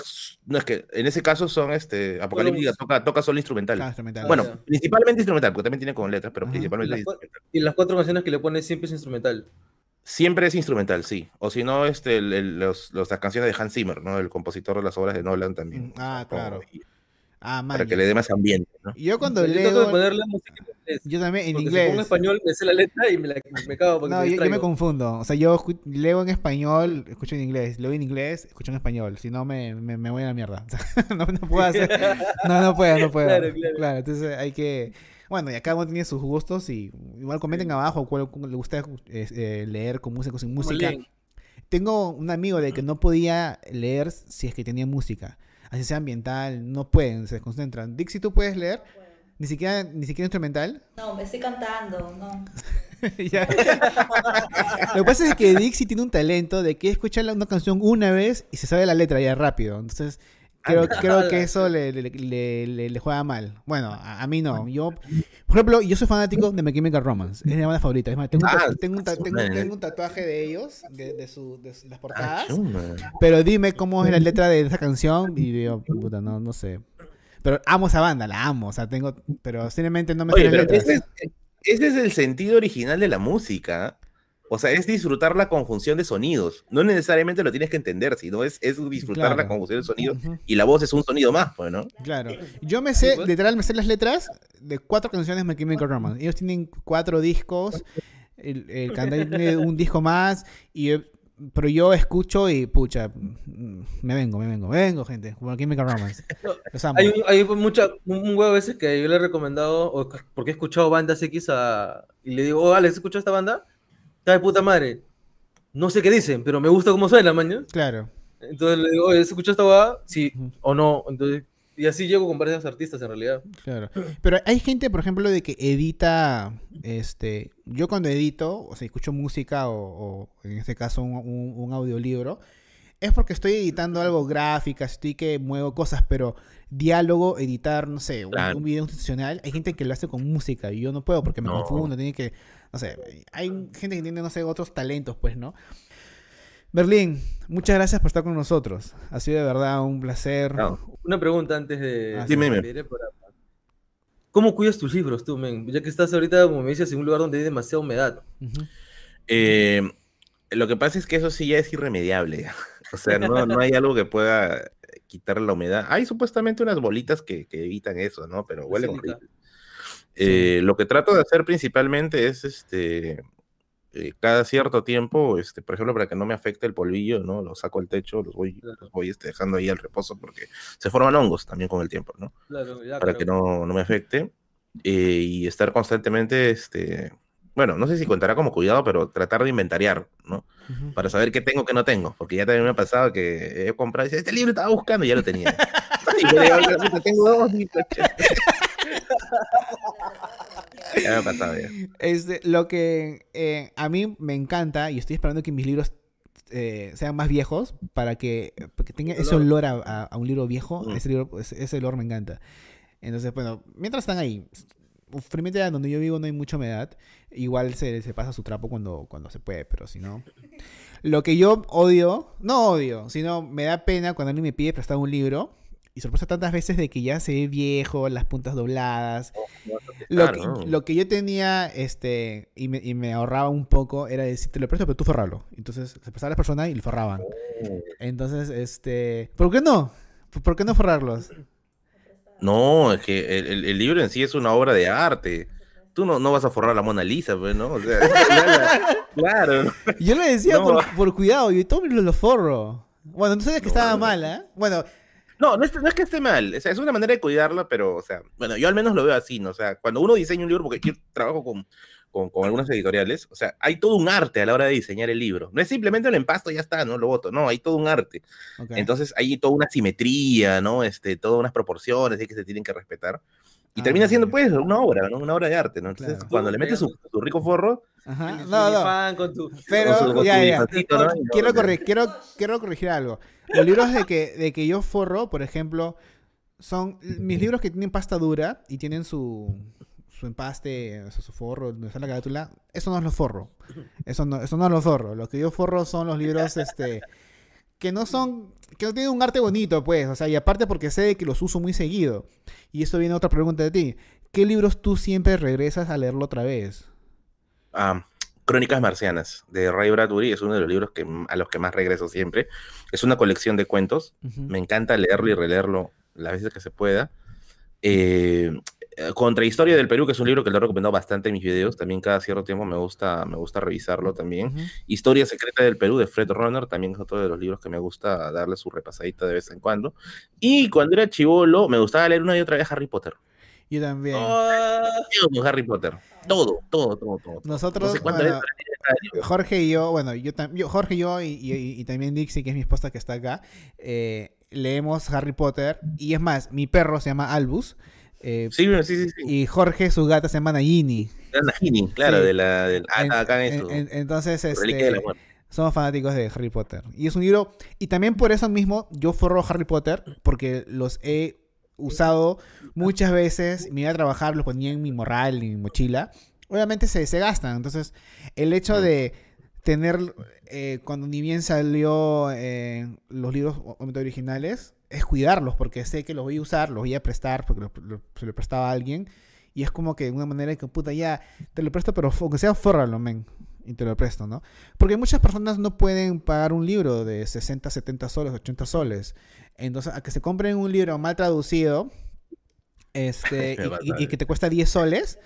no es que en ese caso son este Apocalíptica toca, toca solo instrumental. Claro, instrumental. Bueno, principalmente instrumental, porque también tiene con letras, pero Ajá. principalmente Las. Y las cuatro canciones que le pones siempre es instrumental. Siempre es instrumental, sí. O si no, este, el- el- los, los- las canciones de Hans Zimmer, ¿no? El compositor de las obras de Nolan también. Mm, ah, Como- claro. y- Ah, man. para que le dé más ambiente, ¿no? Yo cuando Yo tengo que leo. ponerle música en inglés. Yo también en porque Si pongo inglés. español, me sé la letra y me, la, me cago porque No, me yo, yo me confundo. O sea, yo leo en español, escucho en inglés. Leo en inglés, escucho en español. Si no, me, me, me voy a la mierda. O sea, no, no puedo hacer. No, no puedo, no puedo. Claro, claro. entonces hay que. Bueno, y cada uno tiene sus gustos y igual comenten abajo cuál le gusta eh, leer con música o sin música. Tengo un amigo de que no podía leer si es que tenía música. Así sea ambiental, no pueden, se desconcentran. Dixie, ¿tú puedes leer? Ni siquiera, ni siquiera instrumental. No, me estoy cantando, no. Lo que pasa es que Dixie tiene un talento de que escucha una canción una vez y se sabe la letra ya rápido. Entonces, creo, creo que eso le, le- le- juega mal. Bueno, a, a mí no. Yo, por ejemplo, yo soy fanático de My Chemical Romance. Es mi banda favorita. Es más, tengo, un Ah, tengo un tengo- un tatuaje de ellos, de, de su- de las Ah, portadas. Pero dime cómo es la letra de esa canción y digo, puta, no, no sé. Pero amo esa banda, la amo, o sea, tengo, pero simplemente no me sé las letras. ese es, ese es el sentido original de la música. O sea, es disfrutar la conjunción de sonidos. No necesariamente lo tienes que entender, sino es, es disfrutar Claro. la conjunción de sonidos. Y la voz es un sonido más, pues, ¿no? claro. Yo me sé, literal, me sé las letras de cuatro canciones de My Chemical Romance. Ellos tienen cuatro discos, el, el cantante tiene un disco más, y pero yo escucho y, pucha, me vengo, me vengo, me vengo, gente, My Chemical Romance. Los amo. Hay, un, hay mucha, un huevo a veces que yo le he recomendado, o porque he escuchado bandas X a, y le digo, oh, Alex, ¿escuchas esta banda? Está de puta madre. No sé qué dicen, pero me gusta cómo suena, mañana. Claro. Entonces le digo, oye, ¿has escuchado esta banda? Sí o no. Entonces, y así llego con varios artistas en realidad. Claro. Pero hay gente, por ejemplo, de que edita, este, yo cuando edito, o sea, escucho música o, o en este caso un, un- un audiolibro, es porque estoy editando algo gráficas, estoy que muevo cosas, pero diálogo, editar, no sé, un, Claro. un video institucional, hay gente que lo hace con música y yo no puedo porque me No. confundo, tiene que, no sé, hay gente que tiene, no sé, otros talentos, pues, ¿no? Berlín, muchas gracias por estar con nosotros. Ha sido de verdad un placer. No. Una pregunta antes de... Ah, dime, dime. ¿Cómo cuidas tus libros tú, men? Ya que estás ahorita, como me dices, en un lugar donde hay demasiada humedad. Eh, lo que pasa es que eso sí ya es irremediable. O sea, no, no hay algo que pueda quitar la humedad. Hay supuestamente unas bolitas que, que evitan eso, ¿no? Pero sílica. horrible. Eh, Lo que trato de hacer principalmente es, este, eh, cada cierto tiempo, este, por ejemplo, para que no me afecte el polvillo, ¿no? Los saco al techo, los voy, los voy este, dejando ahí al reposo porque se forman hongos también con el tiempo, ¿no? Claro, ya, para claro. que no, no me afecte eh, y estar constantemente, este, bueno, no sé si contará como cuidado, pero tratar de inventariar, ¿no? Ujú. Para saber qué tengo, qué no tengo, porque ya también me ha pasado que he comprado y dice, este libro estaba buscando y ya lo tenía. y yo digo, "Oye, puta, tengo dos y coche". Ya me ha. Este, lo que eh, a mí me encanta, y estoy esperando que mis libros eh, sean más viejos, para que, para que tenga ese olor a, a- a un libro viejo, Mm. ese, libro, ese, ese olor me encanta. Entonces, bueno, mientras están ahí, Primero, donde yo vivo no hay mucha humedad, igual se, se pasa su trapo cuando, cuando se puede, pero si no... Lo que yo odio, no odio, sino me da pena cuando alguien me pide prestar un libro y sorpresa tantas veces de que ya se ve viejo, las puntas dobladas, lo, Claro, que, ¿no? lo que yo tenía, este, y me, y me ahorraba un poco, era decir, te lo presto, pero tú forralo. Entonces, se prestaba a las personas y lo forraban. Entonces, este, ¿por qué no? ¿Por- ¿Por qué no forrarlos? No, es que el, el- libro en sí es una obra de arte. Tú no, no vas a forrar la Mona Lisa, pues, ¿no? O sea, claro. Yo le decía No. por, por cuidado, y todo lo, lo forro. Bueno, no sabía que No. estaba mal, ¿eh? Bueno, No, no es, no es que esté mal, o sea, es una manera de cuidarla, pero, o sea, bueno, yo al menos lo veo así, ¿no? O sea, cuando uno diseña un libro, porque yo trabajo con, con, con algunas editoriales, o sea, hay todo un arte a la hora de diseñar el libro. No es simplemente lo empasto y ya está, ¿no? Lo boto, no, hay todo un arte. ok. Entonces hay toda una simetría, ¿no? Este, todas unas proporciones que se tienen que respetar. Y Ah, termina siendo, ya. pues, una obra, ¿no? Una obra de arte, ¿no? Entonces, Claro. cuando le metes su, su rico forro, Ajá. No, no. fan con tu... Pero, con su- con ya, ya. Quiero, corregir, quiero, quiero corregir algo. Los libros de que, de que yo forro, por ejemplo, son mis libros que tienen pasta dura y tienen su, su empaste, o sea, su forro, donde está la carátula. Eso no los forro. Eso no, eso no los forro. Lo que yo forro son los libros este, que no son, que no tienen un arte bonito, pues. O sea, y aparte porque sé que los uso muy seguido. Y esto viene otra pregunta de ti. ¿Qué libros tú siempre regresas a leerlo otra vez? Ah, Crónicas Marcianas, de Ray Bradbury, es uno de los libros que, a los que más regreso siempre. Es una colección de cuentos. Me encanta leerlo y releerlo las veces que se pueda. Eh, eh, Contrahistoria del Perú, que es un libro que lo he recomendado bastante en mis videos. También cada cierto tiempo me gusta, me gusta revisarlo también. Historia Secreta del Perú de Fred Runner, también es otro de los libros que me gusta darle su repasadita de vez en cuando. Y cuando era chivolo, me gustaba leer una y otra vez Harry Potter. Yo también. Ah, Todo con Harry Potter. Todo, todo, todo, todo. Nosotros, No sé bueno. Jorge y yo, bueno, yo, yo- Jorge y yo y, y- y también Dixie, que es mi esposa que está acá, eh, leemos Harry Potter. Y es más, mi perro se llama Albus. Eh, Sí, sí, sí. sí. Y Jorge, su gata, se llama Nagini. Nagini, claro, de la. Del, ah, En- acá en eso. en- entonces, de la este, somos fanáticos de Harry Potter. Y es un libro. Y también por eso mismo yo forro Harry Potter, porque los he usado muchas veces. Me iba a trabajar, los ponía en mi morral, en mi mochila. Obviamente se, se gastan. Entonces, el hecho de tener. eh, cuando ni bien salió eh, los libros originales, es cuidarlos, porque sé que los voy a usar, los voy a prestar, porque lo- lo- se lo prestaba a alguien. Y es como que de una manera que, puta, ya, te lo presto, pero aunque sea, fórralo, men. Y te lo presto, ¿no? Porque muchas personas no pueden pagar un libro de 60, 70 soles, 80 soles. Entonces, a que se compren un libro mal traducido, este, y- y, y que te cuesta 10 soles,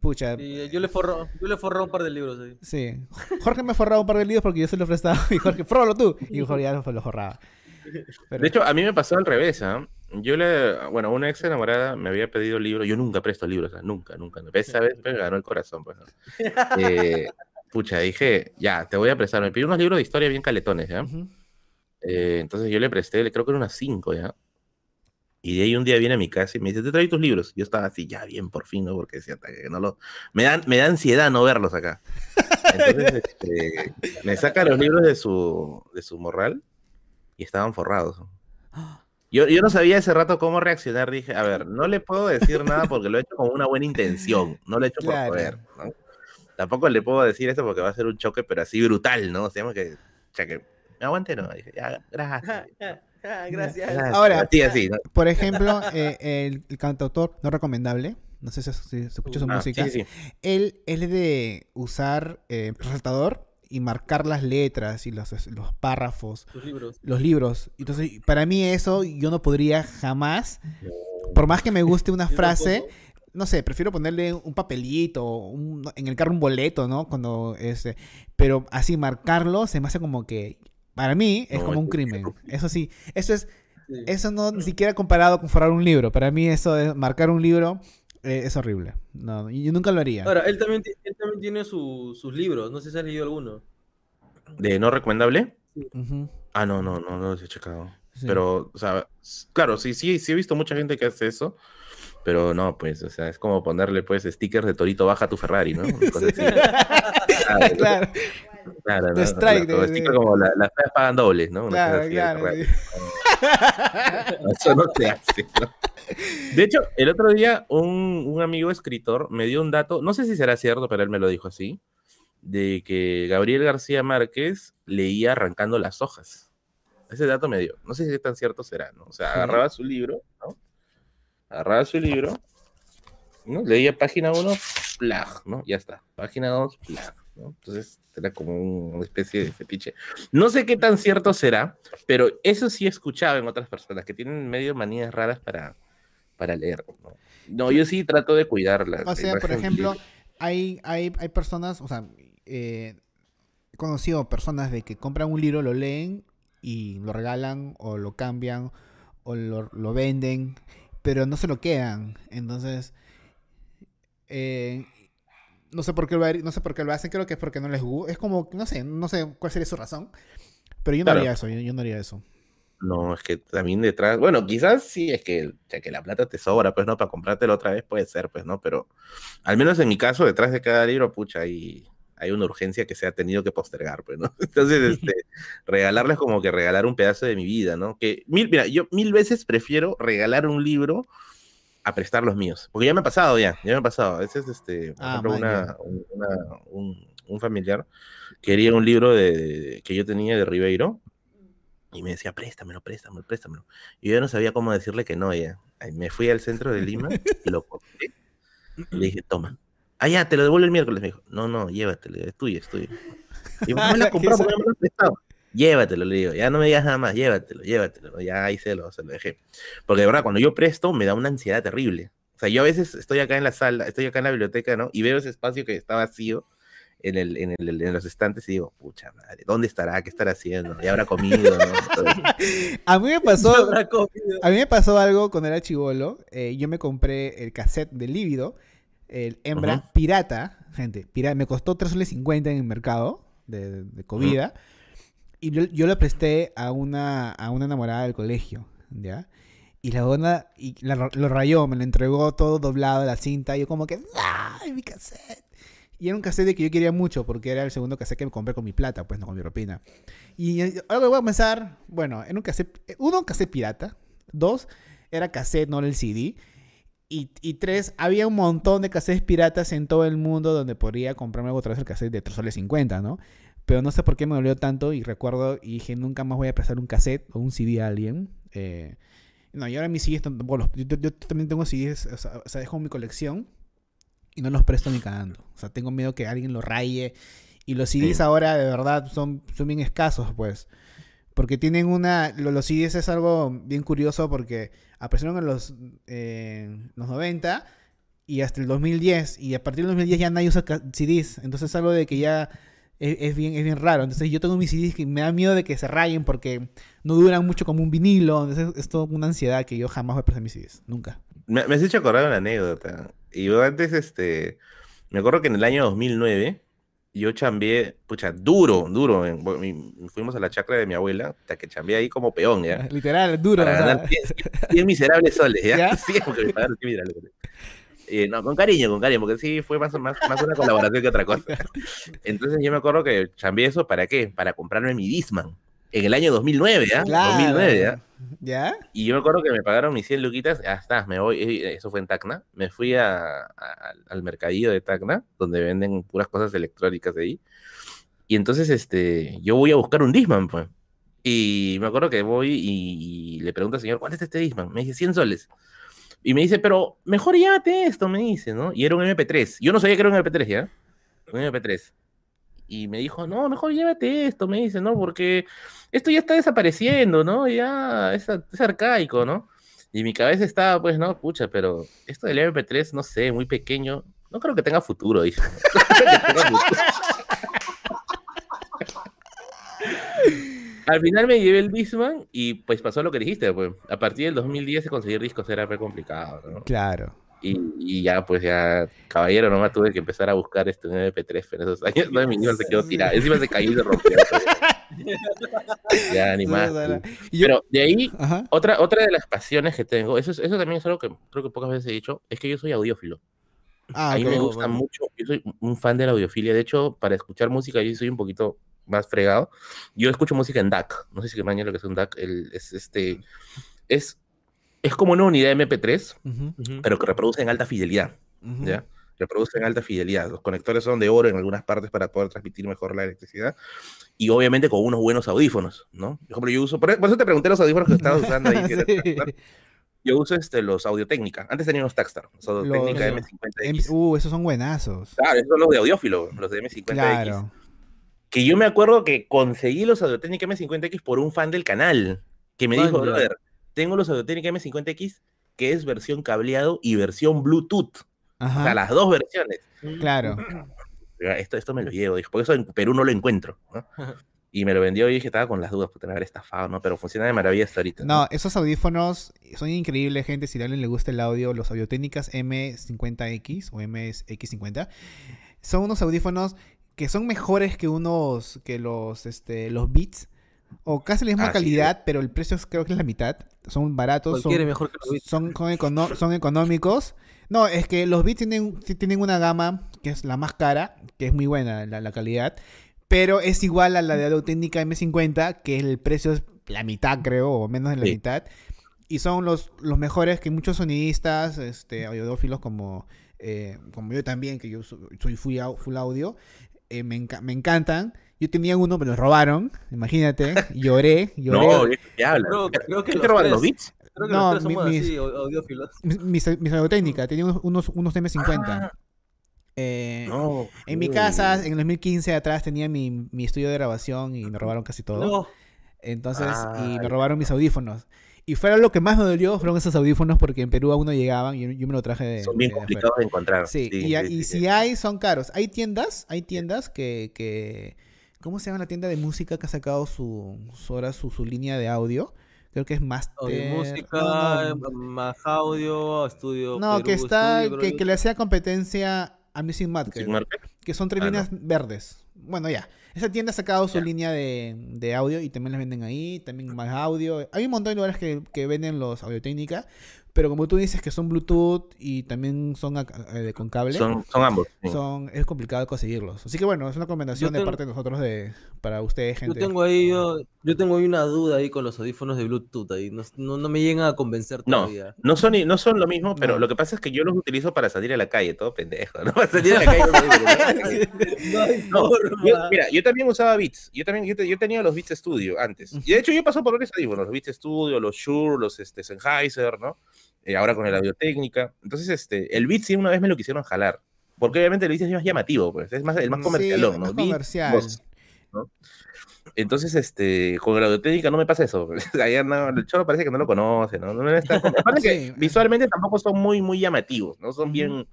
pucha, sí, yo le forro, yo le forro un par de libros sí. Jorge me ha forrado un par de libros porque yo se lo prestaba y Jorge, fórralo tú. Y Jorge ya lo, lo forraba. Pero- De hecho, a mí me pasó al revés, ¿ah? Yo le, bueno, una ex enamorada me había pedido libros, yo nunca presto libros, ¿ah? nunca, nunca. Esa vez me ganó el corazón, pues. ¿no? Eh, pucha, dije, ya, te voy a prestar. Me pidió unos libros de historia bien caletones, ¿ya? Eh, entonces yo le presté, le- creo que eran unas cinco, ¿ya? Y de ahí un día viene a mi casa y me dice, te traigo tus libros. Yo estaba así, ya bien, por fin, ¿no? Porque decía, "Ta, que no lo... me, da, me da ansiedad no verlos acá. Entonces este, me saca los libros de su, de su morral y estaban forrados. Yo, yo no sabía ese rato cómo reaccionar. Dije, a ver, no le puedo decir nada porque lo he hecho con una buena intención. No lo he hecho Claro. por poder. ¿no? Tampoco le puedo decir esto porque va a ser un choque, pero así brutal, ¿no? O sea, que, o sea, que me aguante, ¿no? Dije, ya, gracias. Gracias. gracias. Ahora, Así, así, ¿no? Por ejemplo, eh, el, el cantautor no recomendable, no sé si, si se escucha su Ah, música, sí, sí, él es de usar eh, resaltador y marcar las letras y los, los párrafos, Tus libros. los libros. Entonces, para mí eso yo no podría jamás, por más que me guste una frase, no sé, prefiero ponerle un papelito, un- en el carro un boleto, ¿no? Cuando este, pero así marcarlo se me hace como que para mí es No, como un es- crimen. Eso sí, eso es Sí. eso no ni siquiera comparado con forrar un libro. Para mí eso de marcar un libro eh, es horrible. No, y yo nunca lo haría. Ahora, él también, él también tiene su- sus libros. No sé si has leído alguno. ¿De no recomendable? Ujú, Ah, no, no, no, no los he checado. sí. Pero, o sea, claro, sí, sí, sí he visto mucha gente que hace eso, pero no, pues, o sea, es como ponerle, pues, stickers de Torito baja tu Ferrari, ¿no? Así. Claro, claro, ¿no? strike, O de- de- como la- las feas pagan dobles, ¿no? Una claro, claro. Eso no se hace, ¿no? De hecho, el otro día un, un amigo escritor me dio un dato, no sé si será cierto, pero él me lo dijo así, de que Gabriel García Márquez leía arrancando las hojas. Ese dato me dio. No sé si tan cierto será, ¿no? O sea, agarraba su libro, ¿no? Agarraba su libro, ¿no? Leía página 1, plag, ¿no? Ya está. Página 2, plag, ¿no? Entonces era como un- una especie de fetiche. No sé qué tan cierto será, pero eso sí he escuchado en otras personas que tienen medio manías raras para, para leer. ¿no? No, yo sí trato de cuidarla. O sea, por ejemplo, hay, hay, hay personas, o sea, eh, he conocido personas de que compran un libro, lo leen y lo regalan o lo cambian o lo, lo venden, pero no se lo quedan. Entonces, eh, no sé por qué lo, no sé por qué lo hacen, creo que es porque no les gusta. Es como, no sé, no sé cuál sería su razón, pero yo no Claro. haría eso, yo, yo no haría eso. No, es que también detrás, bueno, quizás sí es que, ya que la plata te sobra, pues no, para comprártelo otra vez puede ser, pues no, pero al menos en mi caso, detrás de cada libro, pucha, hay, hay una urgencia que se ha tenido que postergar, pues, ¿no? Entonces, este, regalarles como que regalar un pedazo de mi vida, ¿no? Que mil, mira, yo mil veces prefiero regalar un libro a prestar los míos, porque ya me ha pasado, ya, ya me ha pasado. A veces, este, por Ah, ejemplo, una, una- un, un familiar quería un libro de, que yo tenía de Ribeiro y me decía, préstamelo, préstamelo, préstamelo. Y yo no sabía cómo decirle que no, ya. Me fui al centro de Lima, lo compré y le dije, toma. Ah, ya, te lo devuelvo el miércoles. Me dijo, no, no, llévatelo, es tuyo, es tuyo. Y ¿por qué me lo has comprado? ¿Por qué me lo prestado? Llévatelo, le digo, ya no me digas nada más, llévatelo, llévatelo. Ya ahí se lo, se lo dejé. Porque de verdad, cuando yo presto, me da una ansiedad terrible. O sea, yo a veces estoy acá en la sala, estoy acá en la biblioteca, ¿no? Y veo ese espacio que está vacío en, el, en, el, en los estantes y digo, pucha madre, ¿dónde estará? ¿Qué estará haciendo? ¿Ya habrá comido? A mí me pasó, a mí me pasó algo cuando era chivolo. eh, yo me compré el cassette de Lívido, el hembra Ajá. pirata, gente, pirata, me costó 3 soles 50 en el mercado de, de comida. Y yo, yo presté a una, a una enamorada del colegio, ¿ya? Y la onda, y lo rayó, me lo entregó todo doblado la cinta. Y yo como que, ¡ay, mi cassette! Y era un cassette que yo quería mucho, porque era el segundo cassette que me compré con mi plata, pues no con mi ropina. Y ahora voy a pensar, bueno, era un cassette, uno, cassette pirata. Dos, era cassette, no era el CD. Y, y tres, había un montón de cassettes piratas en todo el mundo donde podría comprarme otra vez el cassette de 3 soles 50, ¿no? Pero no sé por qué me dolió tanto y recuerdo y dije, nunca más voy a prestar un cassette o un CD a alguien. Eh, no, y ahora mis CDs tampoco los- yo, yo- yo también tengo CDs, o sea, o sea, dejo mi colección y no los presto ni cagando. O sea, tengo miedo que alguien lo raye. Y los CDs Sí. ahora de verdad son, son bien escasos, pues. Porque tienen una. lo- Los CDs es algo bien curioso porque aparecieron en los, eh, los 90 y hasta el 2010. Y a partir del 2010 ya nadie usa CDs. Entonces es algo de que ya es, es bien, es bien raro. Entonces yo tengo mis CDs que me da miedo de que se rayen porque no duran mucho como un vinilo. Entonces es toda una ansiedad que yo jamás voy a prestar mis CDs. Nunca. me, me has hecho acordar una anécdota. Y yo antes, este, me acuerdo que en el año 2009 yo chambeé, pucha, duro, duro. fuimos a la chacra de mi abuela, hasta que chambeé ahí como peón, ¿ya? Literal, duro. Para o sea, ganar 100, 100 miserables soles, ¿ya? ¿Ya? Sí, porque me pagaron 100 miserables soles. Eh, no, con cariño, con cariño, porque sí, fue más, más, más una colaboración que otra cosa. Entonces yo me acuerdo que chambeé eso, ¿para qué? Para comprarme mi Disman. En el año 2009, ¿ya? claro. 2009, ¿ya? ¿Ya? Y yo me acuerdo que me pagaron mis 100 luquitas, ya está, me voy, eh, eso fue en Tacna, me fui a, a- al mercadillo de Tacna, donde venden puras cosas electrónicas ahí, y entonces este, yo voy a buscar un Disman, pues, y me acuerdo que voy y, y le pregunto al señor, ¿cuánto es este Disman? Me dice 100 soles, y me dice, pero mejor llévate esto, me dice, ¿no? Y era un MP3, yo no sabía que era un MP3, ¿ya? Un MP3. Y me dijo, no, mejor llévate esto, me dice, ¿no? Porque esto ya está desapareciendo, ¿no? Ya es, es arcaico, ¿no? Y mi cabeza estaba, pues, no, pucha, pero esto del MP3, no sé, muy pequeño, no creo que tenga futuro, dice. Al final me llevé el Discman y pues pasó lo que dijiste, pues. A partir del 2010 conseguir discos era re complicado, ¿no? Claro. Y, y ya, pues ya, caballero, nomás tuve que empezar a buscar este un MP3 en esos años. No, mi Discman se quedó tirado. Encima se cayó y se rompió. ya, ni más. Yo- Pero de ahí, Ajá. otra, otra de las pasiones que tengo, eso, es- eso también es algo que creo que pocas veces he dicho, es que yo soy audiófilo. Ah, a mí me gusta mucho, yo soy un fan de la audiofilia. De hecho, para escuchar música, yo soy un poquito más fregado. Yo escucho música en DAC. No sé si mañana lo que es un DAC. el- es, este, es, es como una unidad MP3, Ujú, pero que reproduce en alta fidelidad. ujú. ¿ya? Reproduce en alta fidelidad. Los conectores son de oro en algunas partes para poder transmitir mejor la electricidad. Y obviamente con unos buenos audífonos, ¿no? Por ejemplo, yo uso, por, por eso te pregunté los audífonos que estabas usando ahí. Sí. Yo uso este, los Audio Técnica. Antes tenía unos Takstar, los Audio Técnica Los- M50X. Em- Uh, esos son buenazos. Claro, esos son los de audiófilo, los de M50X. Claro. Que yo me acuerdo que conseguí los Audio Técnica M50X por un fan del canal, que me dijo, brother, tengo los Audio Técnica M50X, que es versión cableado y versión Bluetooth. O sea, Ajá. las dos versiones. Claro. Digo, Esto, esto me lo llevo, dije, porque eso en Perú no lo encuentro. ¿no? Y me lo vendió y dije, estaba con las dudas, puta, me haber estafado, ¿no? Pero funciona de maravilla hasta ahorita. No, esos audífonos son increíbles, gente. Si a alguien le gusta el audio, los Audiotécnicas M50X o MX50 son unos audífonos que son mejores que unos que los este los Beats o casi la misma Así calidad, pero el precio es- creo que es la mitad. Son baratos, son, mejor que los son, son, econo- son económicos. No, es que los Beats tienen, tienen una gama que es la más cara, que es muy buena la, la calidad, pero es igual a la de Audio Técnica M50, que el precio es la mitad, creo, o menos de la Sí. mitad. Y son los, los mejores que muchos sonidistas, este, audiófilos como, eh, como yo también, que yo so- soy full audio, eh, me, enca- me encantan. Yo tenía uno, me lo robaron, imagínate, lloré, lloré. No, ¿de qué hablas? Creo- creo que ¿Qué te roban los beats? Creo que No, los tres mi- somos mis- así, au- audiófilos. mis, mis, mis Audiotécnica, tenía unos, unos, unos M50. Ah. Eh, No. En mi casa, en el 2015 atrás tenía mi, mi estudio de grabación y me robaron casi todo. No, Entonces, y me robaron mis audífonos. Y fuera lo que más me dolió fueron esos audífonos porque en Perú aún no llegaban y yo, me lo traje de, Son bien de complicados de encontrar. Sí, y, sí, y sí, si sí. hay, son caros. Hay tiendas, hay tiendas que, que ¿cómo se llama la tienda de música que ha sacado su, su, ahora su, su línea de audio? Creo que es Master. audio no, música, no, más audio, estudio. no, que está, estudio, que, que le hacía competencia a Music Market. Market. que son tres Ah, no. líneas verdes. Bueno, ya. Esa tienda ha sacado su línea de, de audio y también las venden ahí, también más audio. Hay un montón de lugares que, que venden los audio técnica, pero como tú dices que son Bluetooth y también son eh, con cable, Son, son ambos. sí. son, es complicado conseguirlos. Así que bueno, es una recomendación Yo de tengo- parte de nosotros de, para ustedes, Yo gente. tengo ahí, yo, yo tengo ahí una duda ahí con los audífonos de Bluetooth ahí. No, no, no me llegan a convencer No, todavía. no son, i- no son lo mismo, pero No. lo que pasa es que yo los utilizo para salir a la calle, todo pendejo, ¿no? Para salir a la calle. ¿no? No No, yo- mira, yo también usaba Beats. Yo también yo, te- yo tenía los Beats Studio antes. Y de hecho yo paso por varios audífonos, los Beats Studio, los Shure, los este, Sennheiser, ¿no? Eh, ahora con el Audio Técnica. Entonces, este, el Beats sí una vez me lo quisieron jalar. Porque obviamente el Beats es más llamativo, pues. Es más, el más comercialón, ¿no? Beats, comercial. voz, ¿no? Entonces, este, con el Audio Técnica no me pasa eso. pues. Allá no, el choro parece que no lo conoce, ¿no? No está- aparte que visualmente tampoco son muy, muy llamativos, ¿no? Son bien,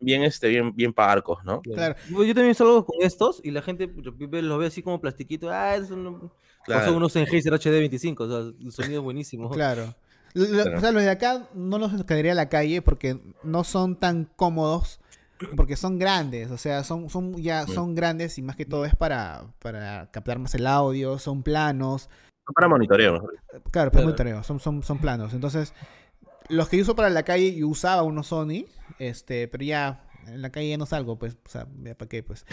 bien, este, bien, bien parcos, ¿no? Claro. Yo, yo también salgo con estos y la gente los ve así como plastiquito. Ah, es un, Claro. son unos Sennheiser HD25, o sea, el sonido es buenísimo. Claro. Lo-. O sea, los de acá no los caería a la calle porque no son tan cómodos, porque son grandes, o sea, son, son ya son grandes y más que todo es para, para captar más el audio, son planos, Para monitoreo. claro, pero Claro. monitoreo, son, son, son planos. Entonces, los que yo uso para la calle, yo usaba unos Sony, este, pero ya en la calle ya no salgo, pues, o sea, ya para qué, pues.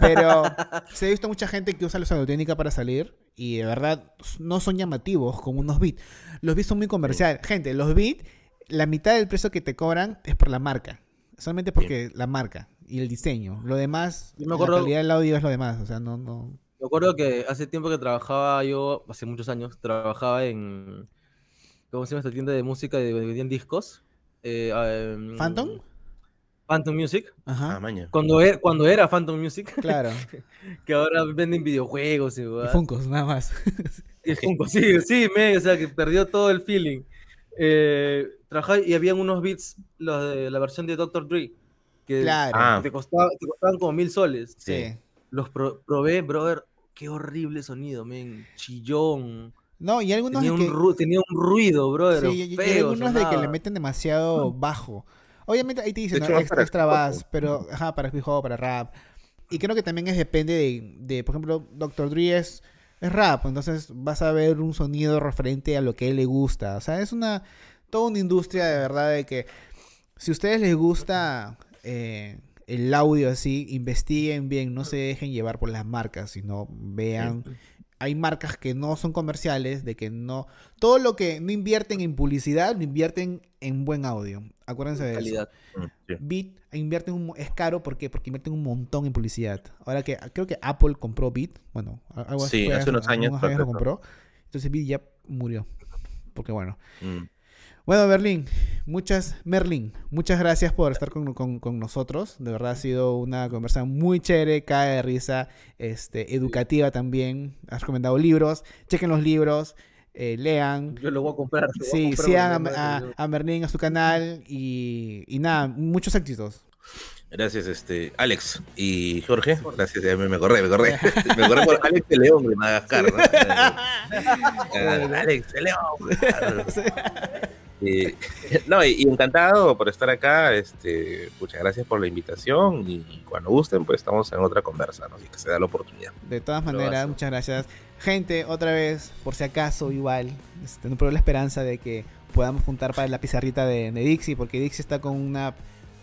Pero se ha visto mucha gente que usa los audiotécnica para salir y de verdad no son llamativos como unos beats. Los beats son muy comerciales. Gente, los beats, la mitad del precio que te cobran es por la marca. Solamente porque la marca y el diseño. Lo demás, Yo me acuerdo- la calidad del audio es lo demás. O sea, no, no. Me acuerdo que hace tiempo que trabajaba yo, hace muchos años, trabajaba en. ¿Cómo se llama esta tienda de música de vendían discos? Eh, em, ¿Phantom? Phantom Music. Ah, Ajá. maña. Cuando era, cuando era Phantom Music, Claro. que ahora venden videojuegos y, Y. Funkos, nada más. Y Funko, sí, sí, me, o sea, que perdió todo el feeling. Eh, trabajaba y habían unos beats, los de la versión de Dr. Dre, que Claro. Ah. te, costaba- te costaban como mil soles. sí. Los pro- probé, brother, qué horrible sonido, men, chillón. No, y algunos Tenía de un, que, ru- tenía un ruido, brother, sí, y- y feo. algunos de que le sonaba. meten demasiado bajo. Obviamente ahí te dicen, ¿no? extra, extra pero ajá, para hip hop, para rap. Y creo que también es depende de, de, por ejemplo, Dr. Dre es, es rap, entonces vas a ver un sonido referente a lo que a él le gusta. O sea, es una toda una industria de verdad de que si a ustedes les gusta eh, el audio así, investiguen bien, no se dejen llevar por las marcas, sino vean hay marcas que no son comerciales, de que no. Todo lo que no invierten en publicidad, lo invierten en buen audio. Acuérdense de calidad. Mm, sí. eso. Beat invierten un, es caro ¿por qué? porque invierten un montón en publicidad. Ahora que creo que Apple compró Beat, bueno, algo así Sí, fue hace unos años lo eso. compró. Entonces Beat ya murió. Porque bueno. Mm. Bueno, Berlín, muchas, Merlin, muchas gracias por estar con, con- con nosotros. De verdad ha sido una conversación muy chévere, cae de risa, este, educativa también. Has recomendado libros, chequen los libros, eh, lean. Yo lo voy a comprar. a Sí, comprar sigan a, a, a Merlin a su canal y, y nada, muchos éxitos. Gracias, este, Alex y Jorge. Gracias, ya me, acordé, me acordé. me acordé por Alex de León de Madagascar. ¿no? Ah, Alex de León. No, y, y encantado por estar acá. Este, muchas gracias por la invitación. Y, cuando gusten, pues estamos en otra conversa, ¿no? Así que se da la oportunidad. De todas maneras, muchas gracias. Gente, otra vez, por si acaso, igual, este, no pruebo la esperanza de que podamos juntar para la pizarrita de, de Dixie, porque Dixie está con una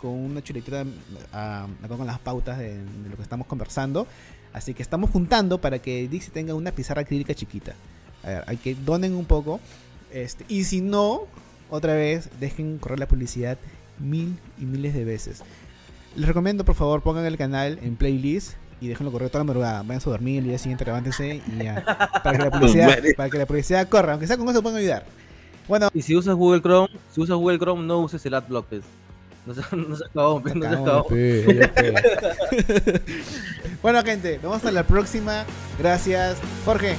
con una chuletita ah, con las pautas de, de lo que estamos conversando. Así que estamos juntando para que Dixie tenga una pizarra acrílica chiquita. A ver, hay que donen un poco. Este, y si no, otra vez, dejen correr la publicidad mil y miles de veces. Les recomiendo, por favor, pongan el canal en playlist y déjenlo correr toda la madrugada. Vayan a dormir, el día siguiente levántense y ya. Para que la publicidad, para que la publicidad corra. Aunque sea con eso pueden ayudar. Bueno, Y si usas Google Chrome, si usas Google Chrome, no uses el AdBlock, pues. No se, no se acabó, pues, no se acabó. bueno, gente, nos vemos hasta la próxima. Gracias. Jorge,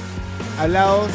hablaos